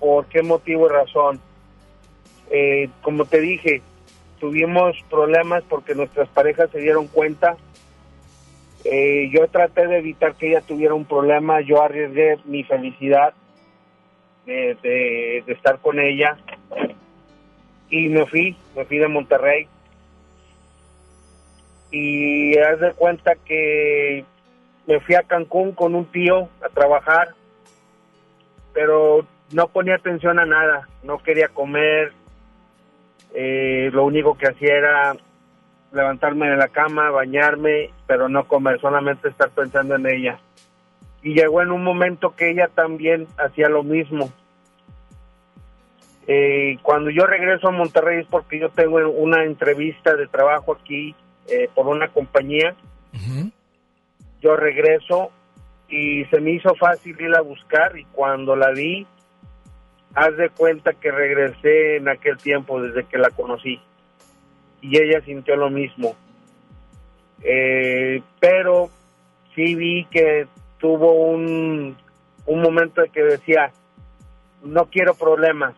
¿Por qué motivo y razón? Eh, como te dije, tuvimos problemas porque nuestras parejas se dieron cuenta. Eh, yo traté de evitar que ella tuviera un problema. Yo arriesgué mi felicidad de, de- de estar con ella. Y me fui, me fui de Monterrey. Y haz de cuenta que me fui a Cancún con un tío a trabajar, pero no ponía atención a nada, no quería comer, eh, lo único que hacía era levantarme de la cama, bañarme, pero no comer, solamente estar pensando en ella. Y llegó en un momento que ella también hacía lo mismo. Eh, cuando yo regreso a Monterrey es porque yo tengo una entrevista de trabajo aquí eh, por una compañía yo regreso y se me hizo fácil ir a buscar y cuando la vi, haz de cuenta que regresé en aquel tiempo desde que la conocí y ella sintió lo mismo. Eh, pero sí vi que tuvo un, un momento de que decía, no quiero problemas.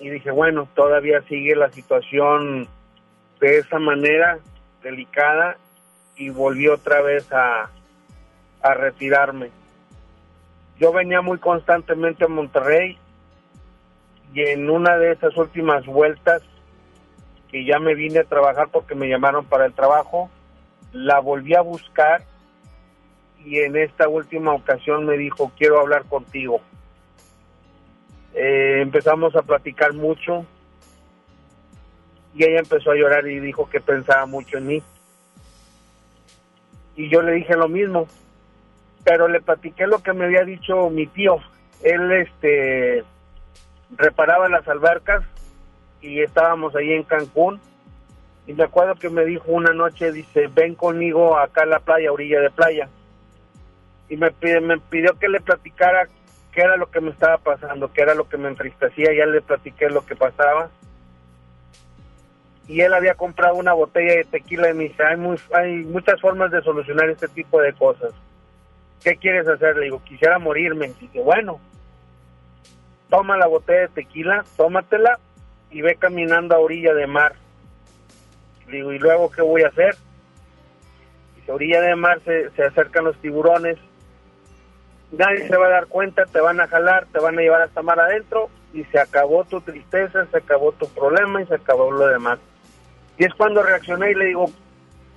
Y dije, bueno, todavía sigue la situación de esa manera delicada y volví otra vez a, a retirarme. Yo venía muy constantemente a Monterrey y en una de esas últimas vueltas que ya me vine a trabajar porque me llamaron para el trabajo, la volví a buscar y en esta última ocasión me dijo, quiero hablar contigo. Eh, empezamos a platicar mucho y ella empezó a llorar y dijo que pensaba mucho en mí y yo le dije lo mismo pero le platiqué lo que me había dicho mi tío. Él este reparaba las albercas y estábamos ahí en Cancún. Y me acuerdo que me dijo una noche dice ven conmigo acá a la playa orilla de playa y me me pidió que le platicara qué era lo que me estaba pasando qué era lo que me entristecía. Ya le platiqué lo que pasaba. Y él había comprado una botella de tequila y me dice, hay, muy, hay muchas formas de solucionar este tipo de cosas. ¿Qué quieres hacer? Le digo, quisiera morirme. Dice, bueno, toma la botella de tequila, tómatela y ve caminando a orilla de mar. Le digo, ¿y luego qué voy a hacer? Dice, orilla de mar se, se acercan los tiburones, nadie se va a dar cuenta, te van a jalar, te van a llevar hasta mar adentro y se acabó tu tristeza, se acabó tu problema y se acabó lo demás. Y es cuando reaccioné y le digo,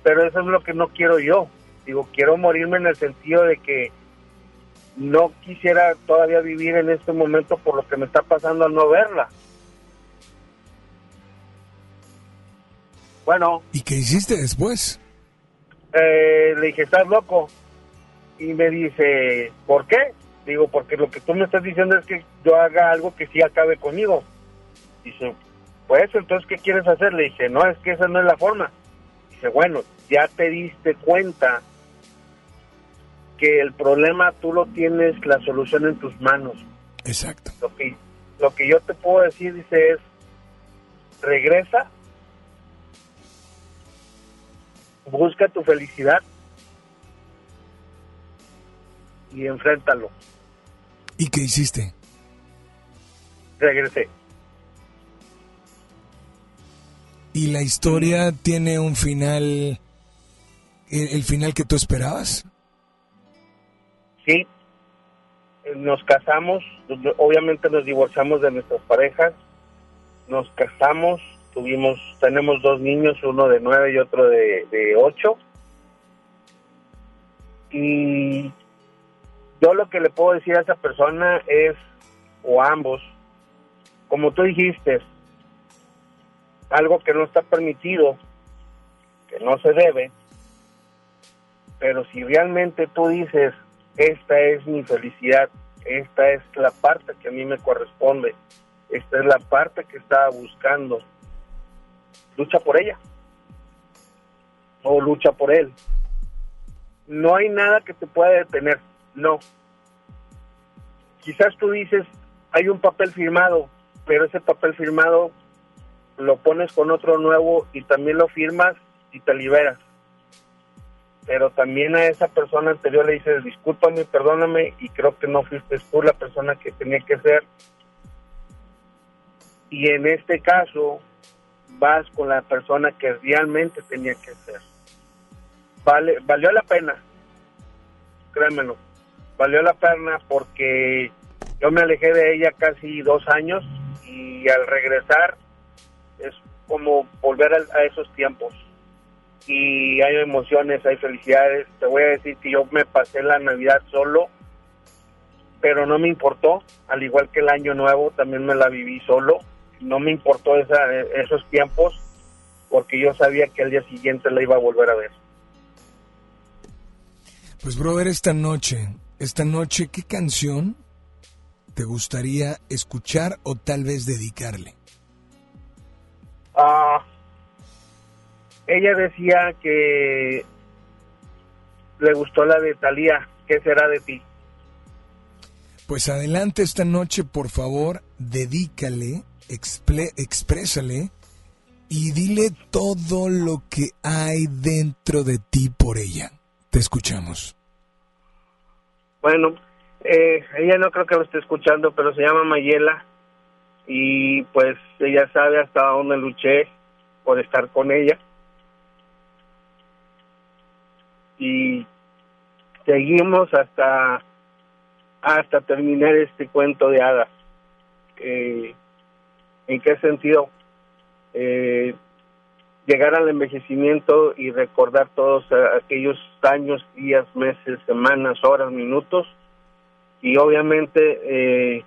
pero eso es lo que no quiero yo. Digo, quiero morirme en el sentido de que no quisiera todavía vivir en este momento por lo que me está pasando al no verla. Bueno, ¿Y qué hiciste después? eh, le dije, ¿estás loco? Y me dice, ¿por qué? Digo, porque lo que tú me estás diciendo es que yo haga algo que sí acabe conmigo. Dice, pues entonces, ¿qué quieres hacer? Le dije, no, es que esa no es la forma. Dice, bueno, ya te diste cuenta que el problema tú lo tienes, la solución en tus manos. Exacto. Lo que, lo que yo te puedo decir, dice, es, regresa, busca tu felicidad y enfréntalo. ¿Y qué hiciste? Regresé. ¿Y la historia tiene un final, el, el final que tú esperabas? Sí, nos casamos, obviamente nos divorciamos de nuestras parejas, nos casamos, tuvimos, tenemos dos niños, uno de nueve y otro de, ocho. Y yo lo que le puedo decir a esa persona es, o ambos, como tú dijiste, algo que no está permitido, que no se debe, pero si realmente tú dices, esta es mi felicidad, esta es la parte que a mí me corresponde, esta es la parte que estaba buscando, lucha por ella o lucha por él. No hay nada que te pueda detener, no. Quizás tú dices, hay un papel firmado, pero ese papel firmado lo pones con otro nuevo y también lo firmas y te liberas. Pero también a esa persona anterior le dices, discúlpame, perdóname, y creo que no fuiste tú la persona que tenía que ser. Y en este caso, vas con la persona que realmente tenía que ser. Vale, valió la pena, créemelo, valió la pena porque yo me alejé de ella casi dos años y al regresar es como volver a, a esos tiempos y hay emociones, hay felicidades. Te voy a decir que yo me pasé la Navidad solo, pero no me importó, al igual que el Año Nuevo, también me la viví solo. No me importó esa, esos tiempos porque yo sabía que al día siguiente la iba a volver a ver. Pues brother, esta noche, esta noche, ¿qué canción te gustaría escuchar o tal vez dedicarle? Ah, ella decía que le gustó la de Talía. ¿Qué será de ti? Pues adelante esta noche, por favor, dedícale, exple- exprésale y dile todo lo que hay dentro de ti por ella. Te escuchamos. Bueno, eh, ella no creo que lo esté escuchando, pero se llama Mayela y pues ella sabe hasta dónde luché por estar con ella. Y seguimos hasta hasta terminar este cuento de hadas. Eh, ¿En qué sentido? Eh, llegar al envejecimiento y recordar todos aquellos años, días, meses, semanas, horas, minutos y obviamente eh,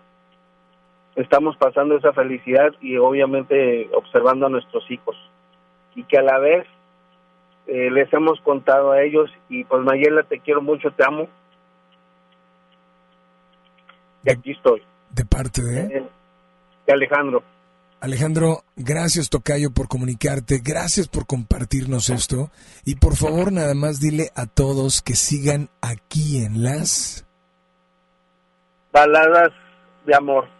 estamos pasando esa felicidad y obviamente observando a nuestros hijos y que a la vez eh, les hemos contado a ellos y pues Mayela te quiero mucho, te amo y aquí estoy De parte de... Eh, de Alejandro. Alejandro, gracias Tocayo por comunicarte, gracias por compartirnos esto y por favor nada más dile a todos que sigan aquí en las... Baladas de amor.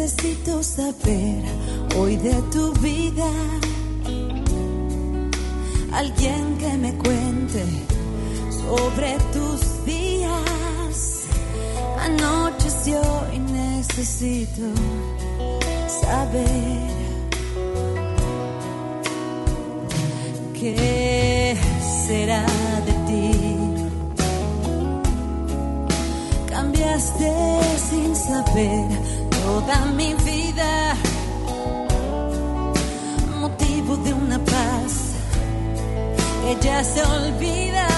Necesito saber hoy de tu vida. Alguien que me cuente sobre tus días. Anocheció y necesito saber qué será de ti. Cambiaste sin saber toda mi vida, motivo de una paz que ya se olvida.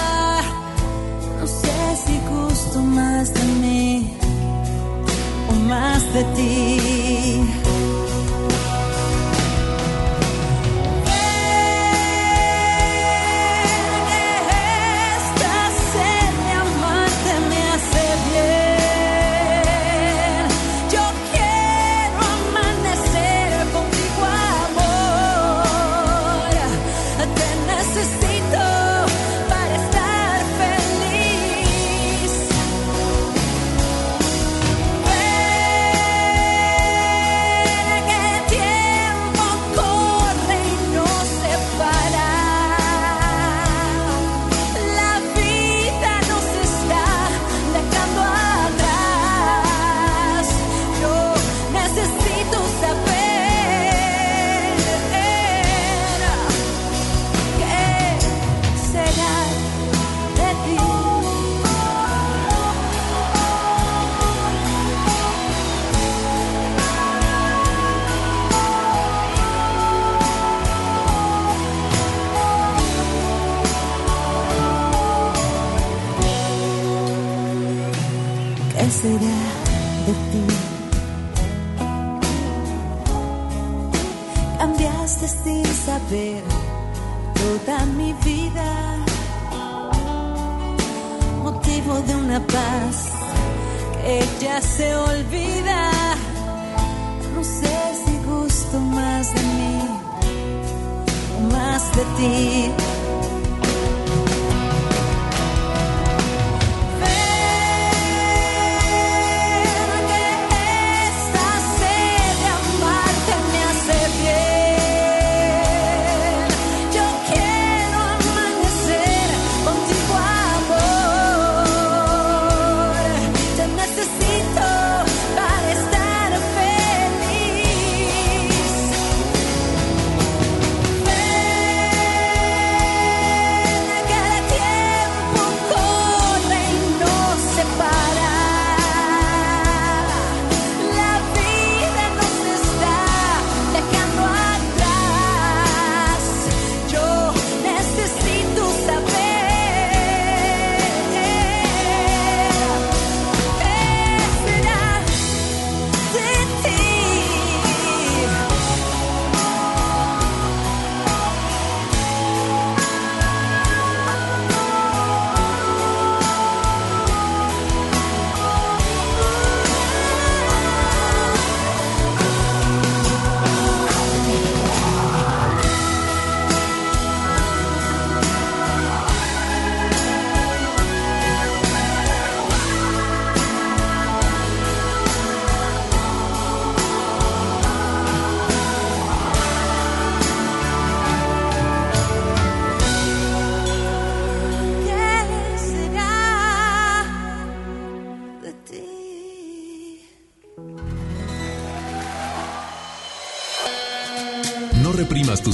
No sé si gusto más de mí o más de ti.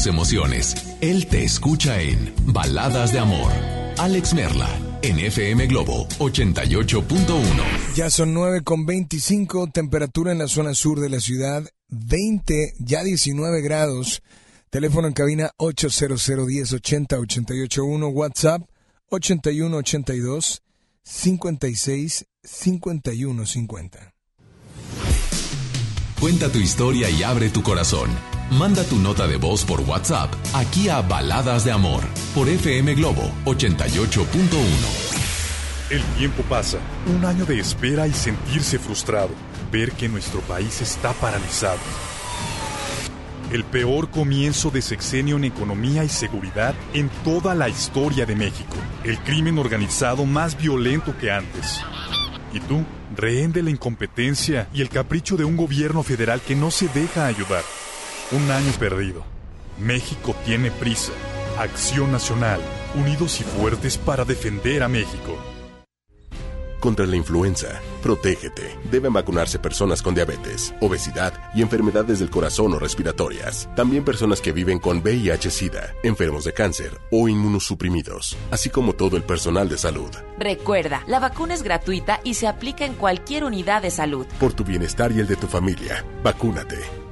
Emociones. Él te escucha en Baladas de Amor. Alex Merla, en FM Globo 88.1. Ya son 9 con 25, temperatura en la zona sur de la ciudad, 20, ya 19 grados. Teléfono en cabina 800 1080 881, WhatsApp 8182 56 51 50. Cuenta tu historia y abre tu corazón. Manda tu nota de voz por WhatsApp aquí a Baladas de Amor por FM Globo 88.1. El tiempo pasa, un año de espera y sentirse frustrado, ver que nuestro país está paralizado. El peor comienzo de sexenio en economía y seguridad en toda la historia de México. El crimen organizado más violento que antes. ¿Y tú? Rehén de la incompetencia y el capricho de un gobierno federal que no se deja ayudar. Un año perdido. México tiene prisa. Acción Nacional. Unidos y fuertes para defender a México. Contra la influenza, protégete. Deben vacunarse personas con diabetes, obesidad y enfermedades del corazón o respiratorias. También personas que viven con VIH-Sida, enfermos de cáncer o inmunosuprimidos, así como todo el personal de salud. Recuerda, la vacuna es gratuita y se aplica en cualquier unidad de salud. Por tu bienestar y el de tu familia, vacúnate.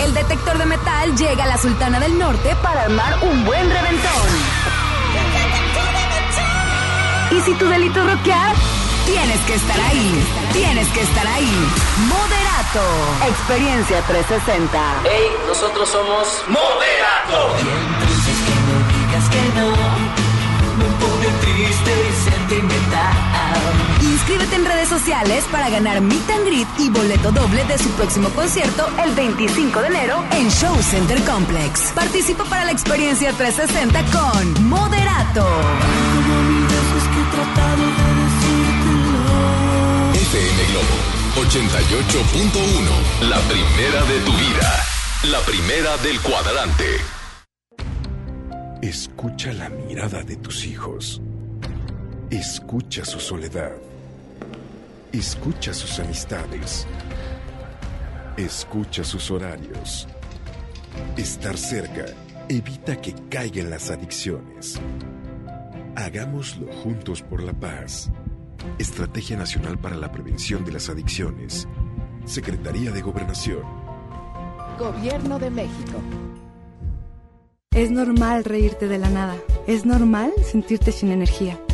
El detector de metal llega a la Sultana del Norte para armar un buen reventón. Y si tu delito es rockear, tienes que estar ahí. Tienes que estar ahí. Moderato. Experiencia 360. Hey, nosotros somos Moderato. Inscríbete en redes sociales para ganar Meet and Greet y boleto doble de su próximo concierto el 25 de enero en Show Center Complex. Participa para la experiencia 360 con Moderato. FM Globo 88.1. La primera de tu vida. La primera del cuadrante. Escucha la mirada de tus hijos. Escucha su soledad. Escucha sus amistades. Escucha sus horarios. Estar cerca evita que caigan las adicciones. Hagámoslo juntos por la paz. Estrategia Nacional para la Prevención de las Adicciones. Secretaría de Gobernación. Gobierno de México. Es normal reírte de la nada. Es normal sentirte sin energía.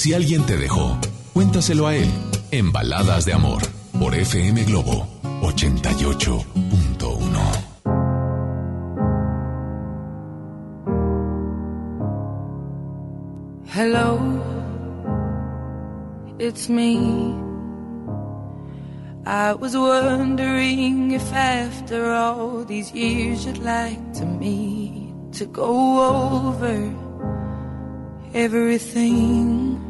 si alguien te dejó, cuéntaselo a él en Baladas de Amor por FM Globo 88.1. Hello, it's me. I was wondering if after all these years you'd like to meet to go over everything.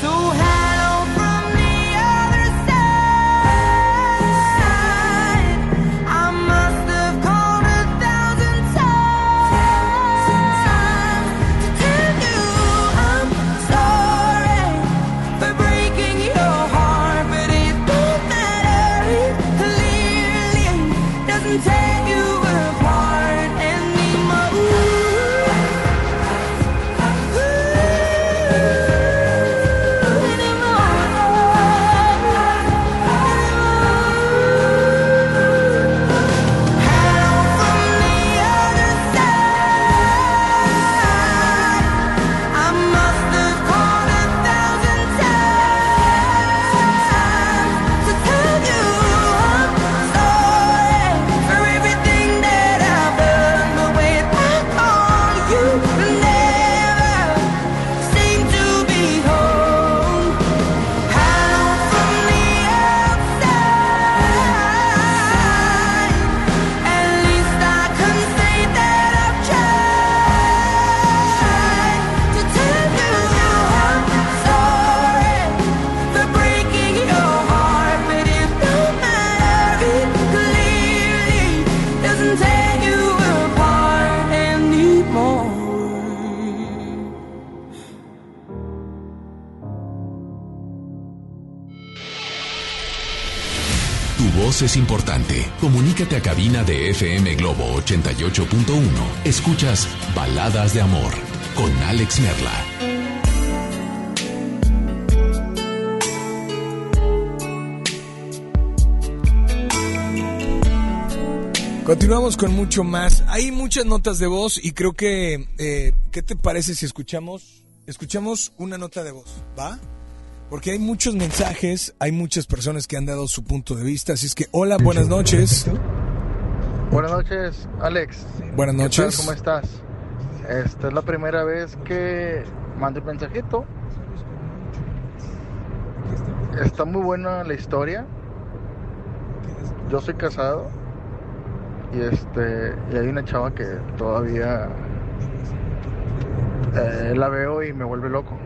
So hello from importante. Comunícate a cabina de FM Globo 88.1. Escuchas Baladas de Amor con Alex Merla. Continuamos con mucho más. Hay muchas notas de voz y creo que, eh, ¿qué te parece si escuchamos, escuchamos una nota de voz? ¿Va? Porque hay muchos mensajes, hay muchas personas que han dado su punto de vista. Así es que, hola, buenas noches. Buenas noches, Alex. Buenas ¿Qué noches. ¿Cómo estás? Esta es la primera vez que mando un mensajito. Está muy buena la historia. Yo soy casado y este y hay una chava que todavía eh, la veo y me vuelve loco.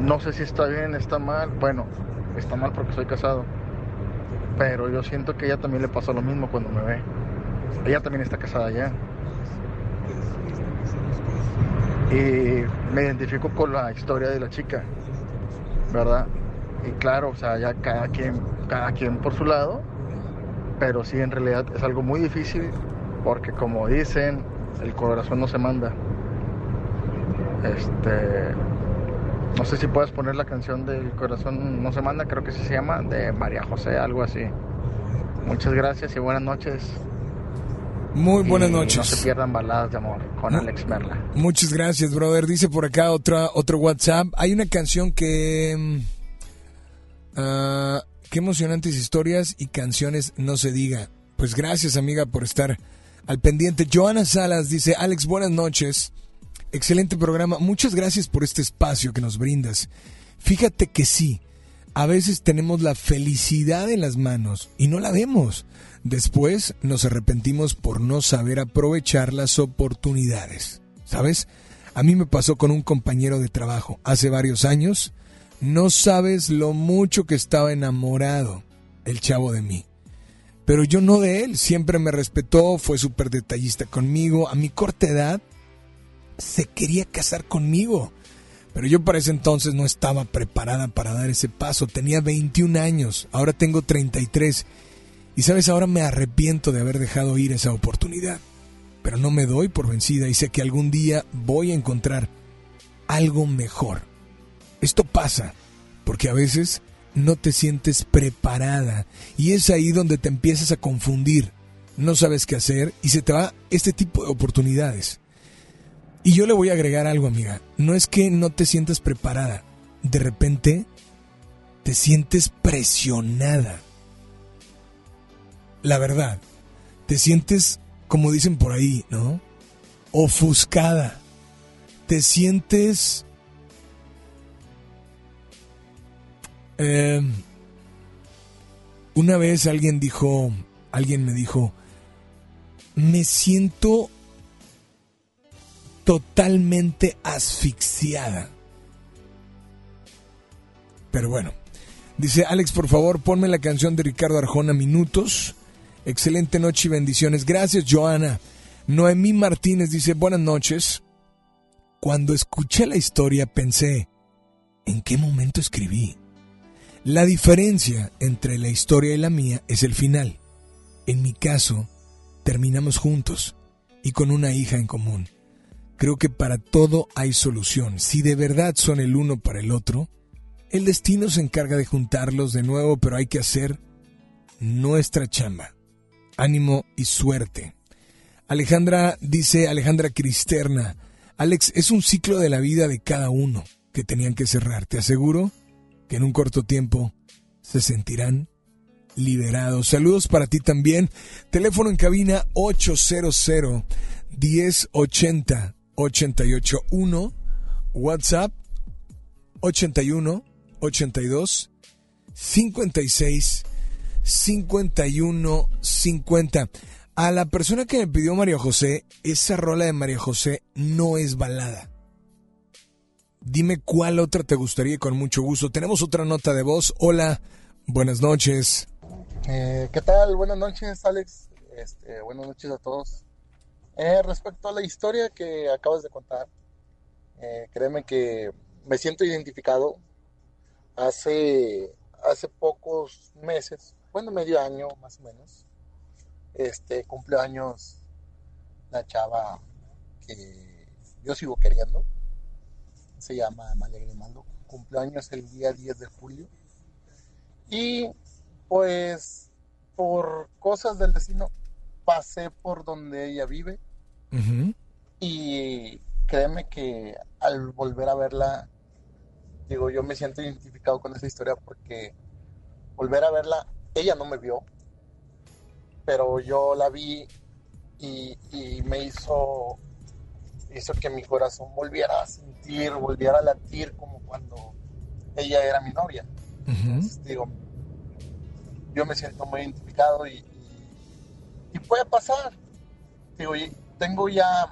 No sé si está bien, está mal. Bueno, está mal porque soy casado. Pero yo siento que ella también le pasa lo mismo cuando me ve. Ella también está casada ya. Y me identifico con la historia de la chica, ¿verdad? Y claro, o sea, ya cada quien, cada quien por su lado, pero sí en realidad es algo muy difícil porque como dicen, el corazón no se manda. Este, no sé si puedes poner la canción del corazón no se manda, creo que sí se llama, de María José, algo así. Muchas gracias y buenas noches. Muy buenas Y noches. No se pierdan baladas de amor con Alex Merla. Muchas gracias, brother. Dice por acá otra, otro WhatsApp. Hay una canción que... ah, qué emocionantes historias y canciones no se diga. Pues gracias, amiga, por estar al pendiente. Joana Salas dice, Alex, buenas noches. Excelente programa. Muchas gracias por este espacio que nos brindas. Fíjate que sí, a veces tenemos la felicidad en las manos y no la vemos. Después nos arrepentimos por no saber aprovechar las oportunidades. ¿Sabes? A mí me pasó con un compañero de trabajo hace varios años. No sabes lo mucho que estaba enamorado el chavo de mí. Pero yo no de él. Siempre me respetó, fue súper detallista conmigo. A mi corta edad se quería casar conmigo. Pero yo para ese entonces no estaba preparada para dar ese paso. Tenía 21 años, ahora tengo 33. Y sabes, ahora me arrepiento de haber dejado ir esa oportunidad. Pero no me doy por vencida y sé que algún día voy a encontrar algo mejor. Esto pasa porque a veces no te sientes preparada y es ahí donde te empiezas a confundir. No sabes qué hacer y se te va este tipo de oportunidades. Y yo le voy a agregar algo, amiga. No es que no te sientas preparada. De repente te sientes presionada. La verdad. Te sientes, como dicen por ahí, ¿no? Ofuscada. Te sientes... Eh, una vez alguien dijo, alguien me dijo, me siento totalmente asfixiada. Pero bueno, dice Alex, por favor, ponme la canción de Ricardo Arjona, Minutos. Excelente noche y bendiciones. Gracias, Joana. Noemí Martínez dice, buenas noches. Cuando escuché la historia pensé, ¿en qué momento escribí? La diferencia entre la historia y la mía es el final. En mi caso, terminamos juntos y con una hija en común. Creo que para todo hay solución. Si de verdad son el uno para el otro, el destino se encarga de juntarlos de nuevo, pero hay que hacer nuestra chamba. Ánimo y suerte. Alejandra dice, Alejandra Cristerna, Alex, es un ciclo de la vida de cada uno que tenían que cerrar. Te aseguro que en un corto tiempo se sentirán liberados. Saludos para ti también. Teléfono en cabina 800 1080 881. WhatsApp 81 82 56 51 50. A la persona que me pidió María José, esa rola de María José no es balada. Dime cuál otra te gustaría y con mucho gusto. Tenemos otra nota de voz. Hola, buenas noches. Eh, ¿Qué tal? Buenas noches, Alex. Este, buenas noches a todos. Eh, respecto a la historia que acabas de contar, eh, créeme que me siento identificado. Hace, hace pocos meses, bueno, medio año más o menos, este, cumplió años la chava que yo sigo queriendo. Se llama Amalia Grimaldo. Cumpleaños el día 10 de julio. Y pues por cosas del destino pasé por donde ella vive y créeme que al volver a verla, digo, yo me siento identificado con esa historia porque volver a verla, ella no me vio, pero yo la vi y, y me hizo, hizo que mi corazón volviera a sentir, volviera a latir como cuando ella era mi novia. Entonces, digo, yo me siento muy identificado y, y, y puede pasar. Digo, y tengo ya,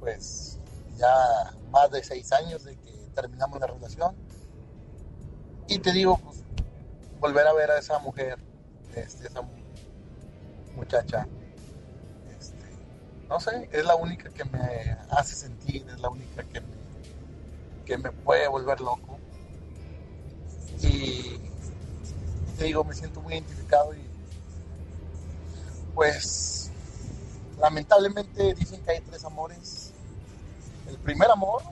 pues, ya más de seis años de que terminamos la relación. Y te digo, pues, volver a ver a esa mujer, este, esa muchacha, este, no sé, es la única que me hace sentir, es la única que me, que me puede volver loco. Y te digo, me siento muy identificado y pues lamentablemente dicen que hay tres amores. El primer amor,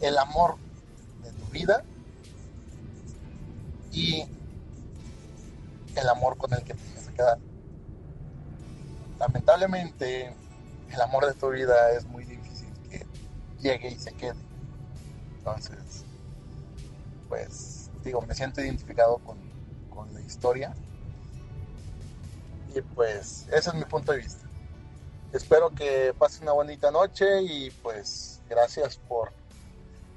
el amor de tu vida y el amor con el que te tienes que quedar. Lamentablemente el amor de tu vida es muy difícil que llegue y se quede. Entonces, pues digo, me siento identificado con, con la historia. Y pues ese es mi punto de vista. Espero que pasen una bonita noche y pues gracias por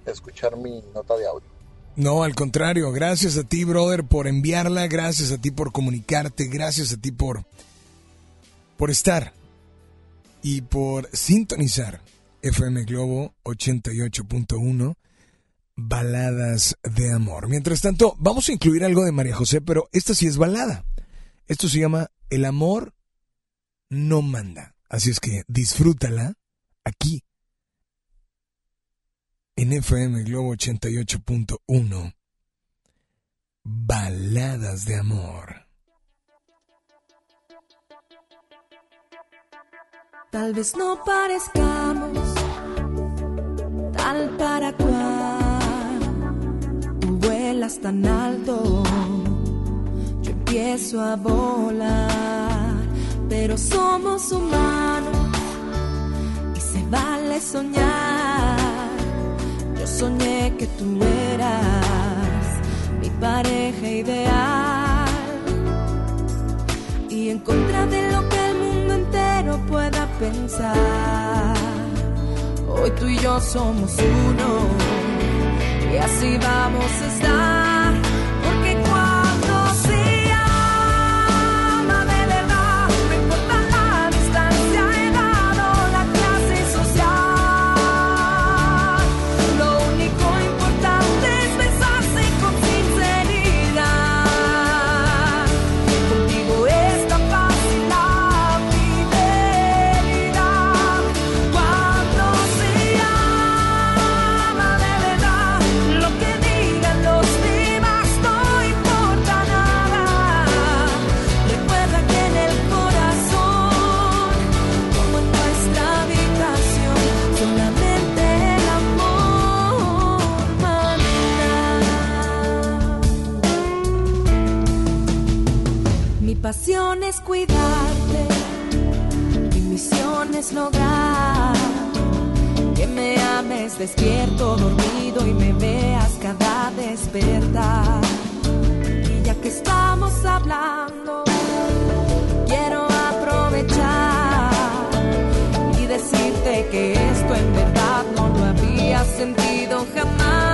escuchar mi nota de audio. No, al contrario, gracias a ti, brother, por enviarla, gracias a ti por comunicarte, gracias a ti por por estar y por sintonizar FM Globo 88.1 Baladas de amor. Mientras tanto, vamos a incluir algo de María José, pero esta sí es balada. Esto se llama El amor no manda. Así es que disfrútala aquí en FM Globo 88.1. Baladas de amor. Tal vez no parezcamos tal para cual. Tú vuelas tan alto, yo empiezo a volar, pero somos humanos y se vale soñar. Yo soñé que tú eras mi pareja ideal y en contra de lo que el mundo entero pueda pensar. Hoy tú y yo somos uno y así vamos vocación es cuidarte, mi misión es lograr que me ames despierto, dormido y me veas cada despertar. Y ya que estamos hablando, quiero aprovechar y decirte que esto en verdad no lo había sentido jamás.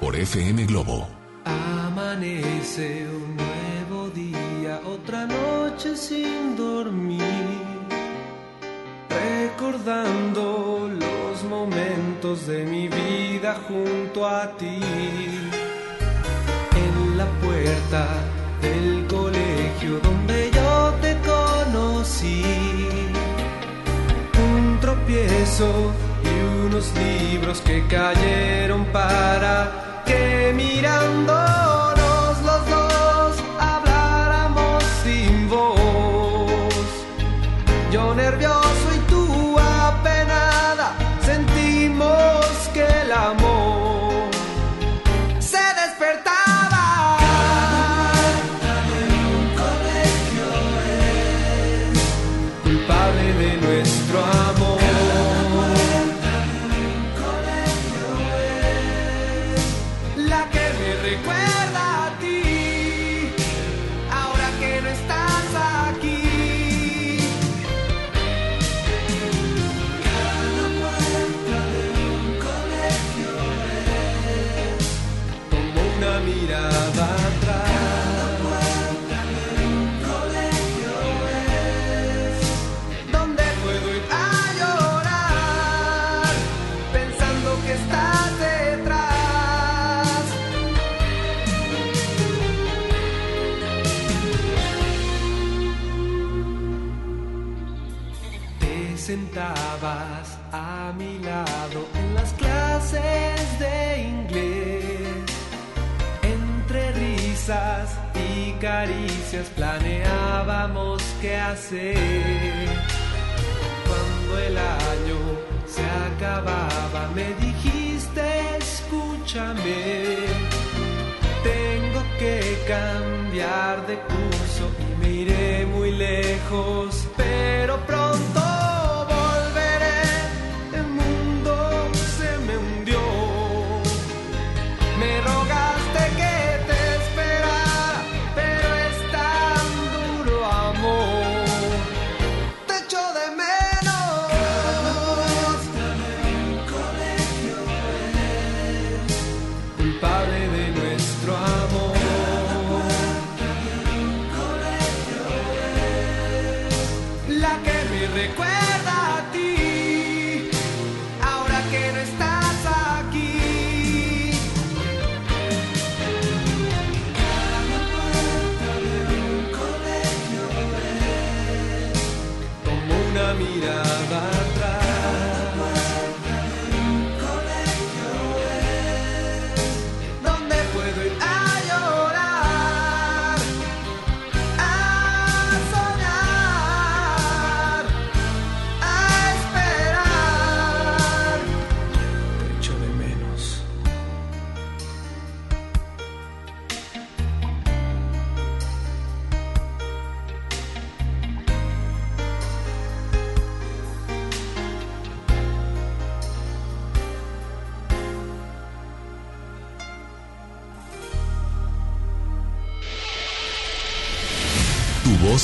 Por FM Globo. Amanece un nuevo día, otra noche sin dormir, recordando los momentos de mi vida junto a ti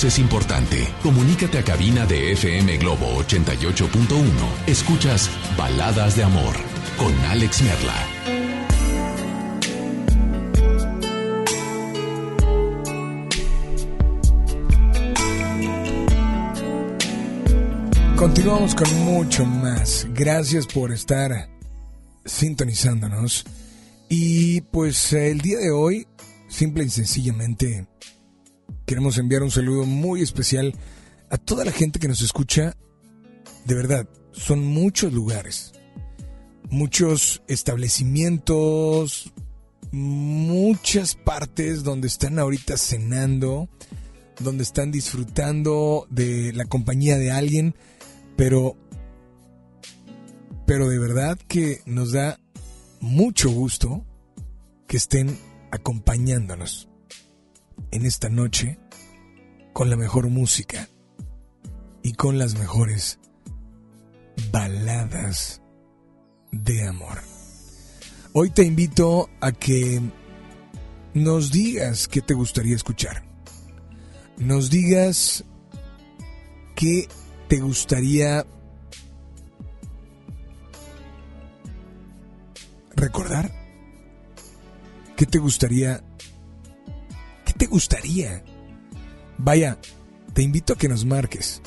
es importante. Comunícate a cabina de FM Globo 88.1. Escuchas Baladas de Amor con Alex Merla. Continuamos con mucho más. Gracias por estar sintonizándonos. Y pues el día de hoy, simple y sencillamente, queremos enviar un saludo muy especial a toda la gente que nos escucha. De verdad, son muchos lugares, muchos establecimientos, muchas partes donde están ahorita cenando, donde están disfrutando de la compañía de alguien, pero pero de verdad que nos da mucho gusto que estén acompañándonos en esta noche con la mejor música y con las mejores baladas de amor. Hoy te invito a que nos digas qué te gustaría escuchar. Nos digas qué te gustaría recordar. ¿Qué te gustaría? ¿Qué te gustaría? Vaya, te invito a que nos marques.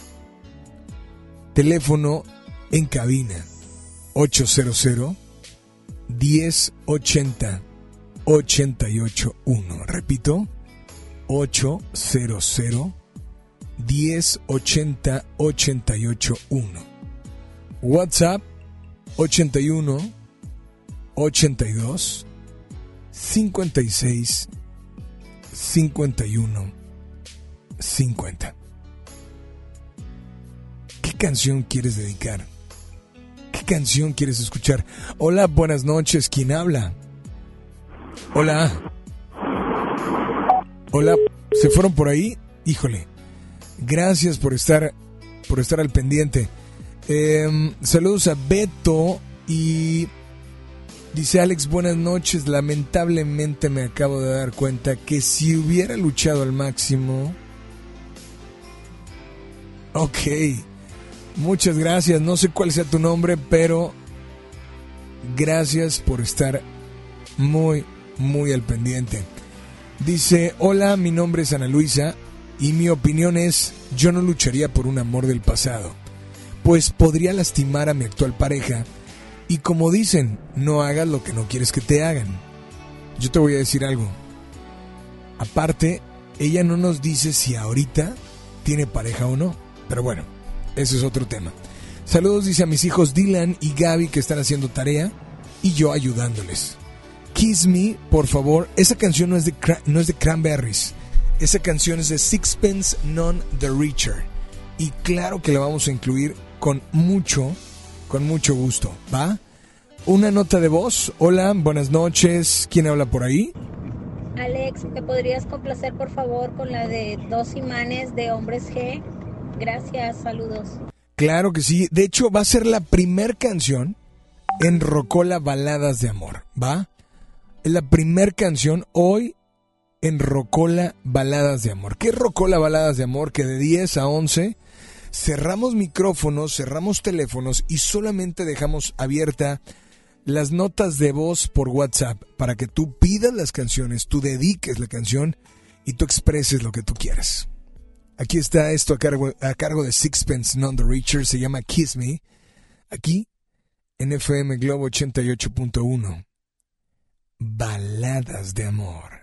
Teléfono en cabina 800 1080 881. Repito, 800 1080 881. WhatsApp 81 82 56 51 50. ¿Qué canción quieres dedicar? ¿Qué canción quieres escuchar? Hola, buenas noches. ¿Quién habla? Hola. Hola. ¿Se fueron por ahí? Híjole. Gracias por estar por estar al pendiente. Em, saludos a Beto y dice Alex, buenas noches. Lamentablemente me acabo de dar cuenta que si hubiera luchado al máximo... Ok. Muchas gracias. No sé cuál sea tu nombre, pero gracias por estar muy, muy al pendiente. Dice, hola, mi nombre es Ana Luisa y mi opinión es, yo no lucharía por un amor del pasado, pues podría lastimar a mi actual pareja y como dicen, no hagas lo que no quieres que te hagan. Yo te voy a decir algo. Aparte, ella no nos dice si ahorita tiene pareja o no, pero bueno, ese es otro tema. Saludos, dice a mis hijos Dylan y Gaby que están haciendo tarea y yo ayudándoles. Kiss Me, por favor. Esa canción no es de, no es de Cranberries. Esa canción es de Sixpence Non the Richer. Y claro que la vamos a incluir con mucho, con mucho gusto, ¿va? Una nota de voz. Hola, buenas noches. ¿Quién habla por ahí? Alex, ¿me podrías complacer por favor con la de dos imanes de hombres G? Gracias, saludos. Claro que sí. De hecho, va a ser la primer canción en Rocola Baladas de Amor, ¿va? Es la primer canción hoy en Rocola Baladas de Amor. ¿Qué es Rocola Baladas de Amor? Que de 10 a 11 cerramos micrófonos, cerramos teléfonos y solamente dejamos abierta las notas de voz por WhatsApp para que tú pidas las canciones, tú dediques la canción y tú expreses lo que tú quieras. Aquí está esto a cargo, a cargo de Sixpence Non the Richer, se llama Kiss Me, aquí en FM Globo 88.1. Baladas de amor.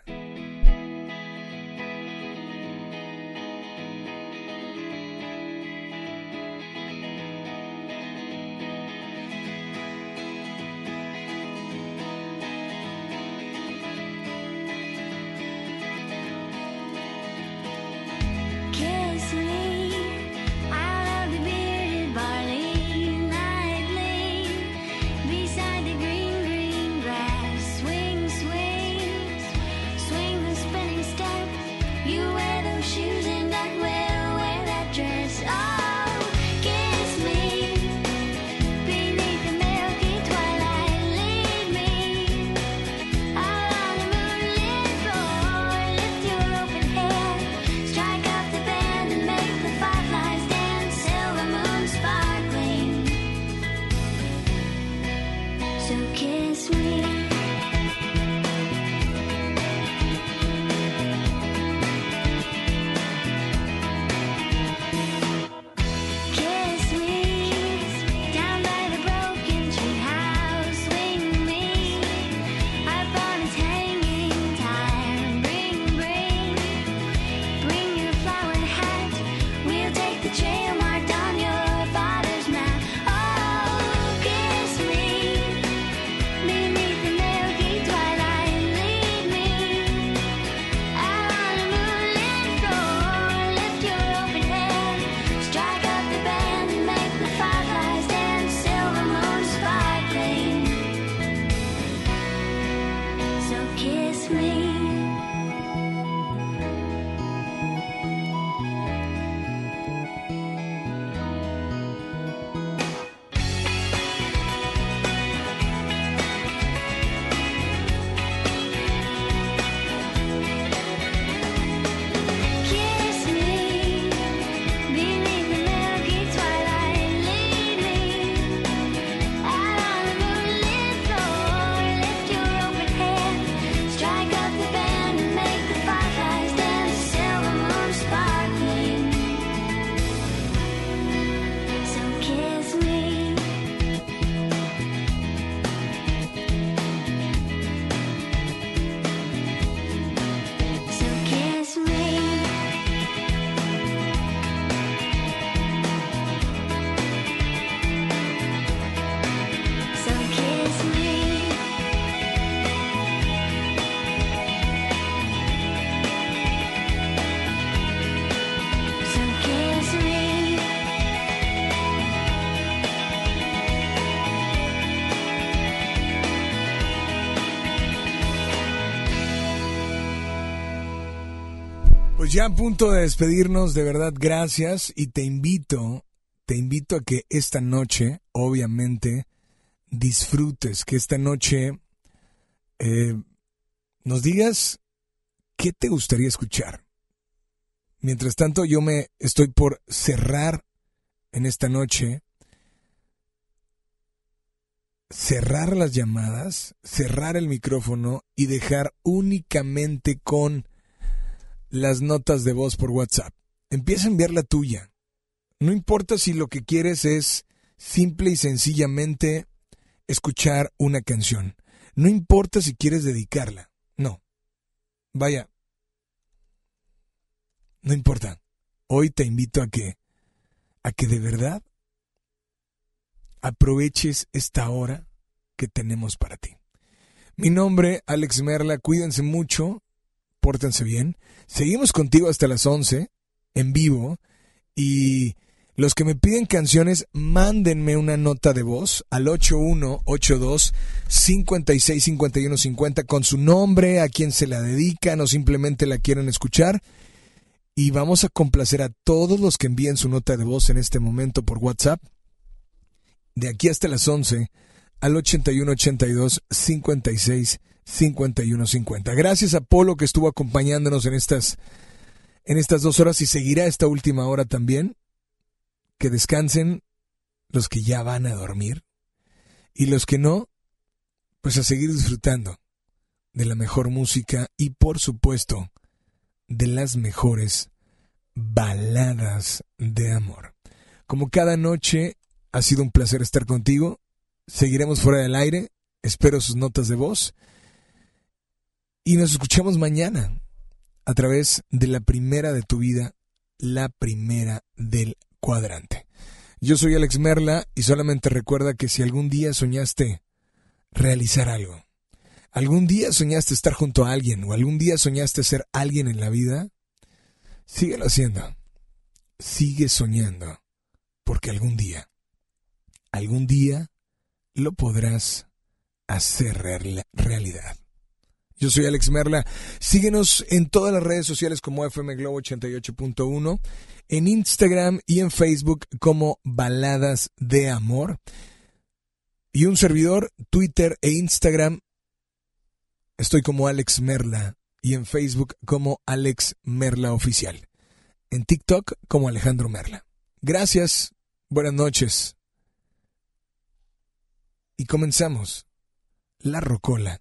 Pues ya a punto de despedirnos, de verdad, gracias y te invito, te invito a que esta noche, obviamente, disfrutes, que esta noche eh, nos digas qué te gustaría escuchar. Mientras tanto, yo me estoy por cerrar en esta noche, cerrar las llamadas, cerrar el micrófono y dejar únicamente con las notas de voz por WhatsApp. Empieza a enviar la tuya. No importa si lo que quieres es simple y sencillamente escuchar una canción. No importa si quieres dedicarla. No. Vaya. No importa. Hoy te invito a que a que de verdad aproveches esta hora que tenemos para ti. Mi nombre, Alex Merla, cuídense mucho, pórtense bien. Seguimos contigo hasta las 11 en vivo y los que me piden canciones, mándenme una nota de voz al 8182 565150 con su nombre, a quien se la dedican o simplemente la quieren escuchar. Y vamos a complacer a todos los que envíen su nota de voz en este momento por WhatsApp. De aquí hasta las 11 al 8182 56 5150. Gracias a Polo que estuvo acompañándonos en estas en estas dos horas y seguirá esta última hora también. Que descansen los que ya van a dormir y los que no, pues a seguir disfrutando de la mejor música y por supuesto de las mejores baladas de amor. Como cada noche ha sido un placer estar contigo. Seguiremos fuera del aire. Espero sus notas de voz. Y nos escuchamos mañana a través de la primera de tu vida, la primera del cuadrante. Yo soy Alex Merla y solamente recuerda que si algún día soñaste realizar algo, algún día soñaste estar junto a alguien o algún día soñaste ser alguien en la vida, síguelo haciendo. Sigue soñando, porque algún día, algún día lo podrás hacer real- realidad. Yo soy Alex Merla. Síguenos en todas las redes sociales como FM Globo 88.1, en Instagram y en Facebook como Baladas de Amor. Y un servidor, Twitter e Instagram, estoy como Alex Merla y en Facebook como Alex Merla Oficial. En TikTok como Alejandro Merla. Gracias, buenas noches. Y comenzamos. La Rocola.